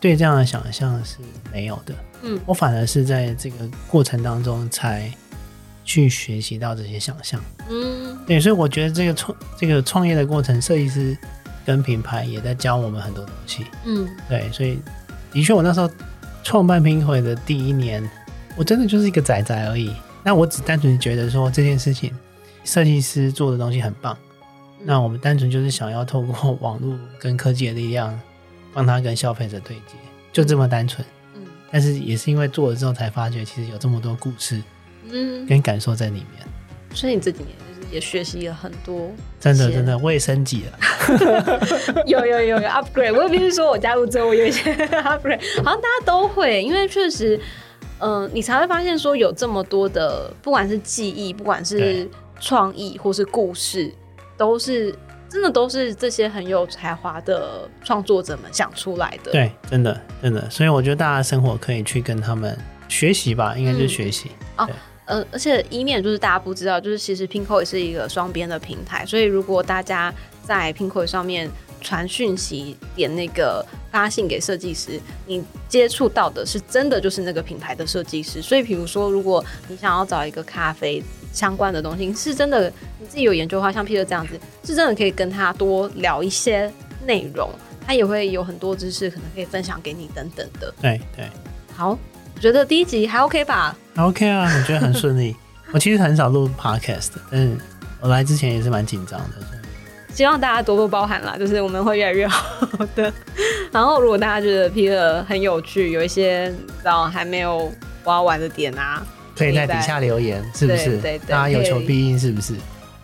对这样的想象是没有的。嗯我反而是在这个过程当中才去学习到这些想象。嗯对，所以我觉得这个创这个创业的过程，设计师跟品牌也在教我们很多东西。嗯对，所以的确，我那时候创办苹果的第一年，我真的就是一个仔仔而已。那我只单纯觉得说这件事情，设计师做的东西很棒。那我们单纯就是想要透过 网络跟科技的力量，帮他跟消费者对接，就这么单纯。嗯但是也是因为做了之后才发觉，其实有这么多故事嗯，跟感受在里面。所以你这几年就是也学习了很多，真的真的，我也升级了。有有有有 upgrade，我也不是说，我加入之后我有一些 upgrade，好像大家都会，因为确实，嗯、你才会发现说有这么多的，不管是记忆，不管是对创意或是故事，都是真的都是这些很有才华的创作者们想出来的。，对，真的真的，所以我觉得大家生活可以去跟他们学习吧，应该就是学习哦。呃，而且一面就是大家不知道，就是其实 Pinko 也是一个双边的平台，所以如果大家在 Pinko 上面传讯息，点那个发信给设计师，你接触到的是真的就是那个品牌的设计师。所以，比如说，如果你想要找一个咖啡相关的东西，是真的你自己有研究的话，像 Peter 这样子，是真的可以跟他多聊一些内容，他也会有很多知识可能可以分享给你等等的。对对好，我觉得第一集还 OK 吧？还，OK 啊，我觉得很顺利。我其实很少录 podcast，的但是我来之前也是蛮紧张的。希望大家多多包涵啦，就是我们会越来越好的。然后，如果大家觉得 Peter 很有趣，有一些你知道还没有挖完的点啊，可以在底下留言，是不是？对对，大家有求必应，是不是？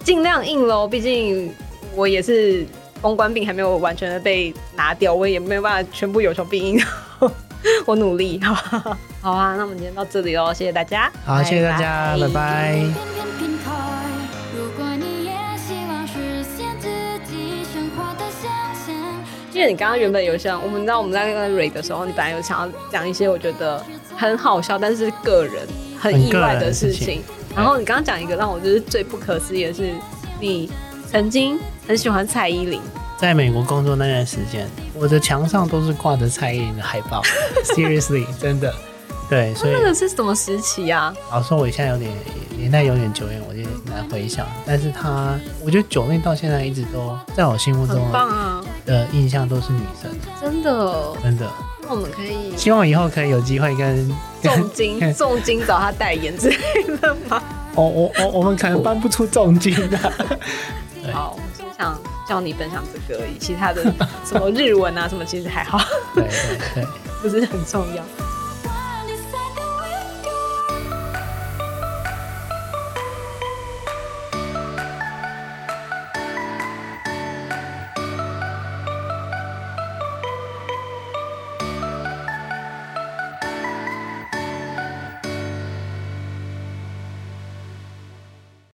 尽量应喽，毕竟我也是公关病还没有完全的被拿掉，我也没有办法全部有求必应。我努力，好 好啊，那我们今天到这里喽，谢谢大家。好，谢谢大家，拜拜。因为你刚刚原本有想，我们知道我们在那个 r e 的时候，你本来有想要讲一些我觉得很好笑，但是个人很意外的事情。然后你刚刚讲一个让我就是最不可思议的是，你曾经很喜欢蔡依林。在美国工作那段时间，我的墙上都是挂着蔡依林的海报。Seriously，真的，对，所以那个是什么时期啊？老实说，我现在有点年代有点久远，我就难回想。但是他，我觉得九妹到现在一直都在我心目中很棒啊的印象都是女生，真的，真的。那我们可以希望以后可以有机会跟重金重金找他代言之类的吗？哦，我我我们可能搬不出重金的。好，我只想叫你分享这个而已，其他的什么日文啊什么，其实还好，对对对，不是很重要。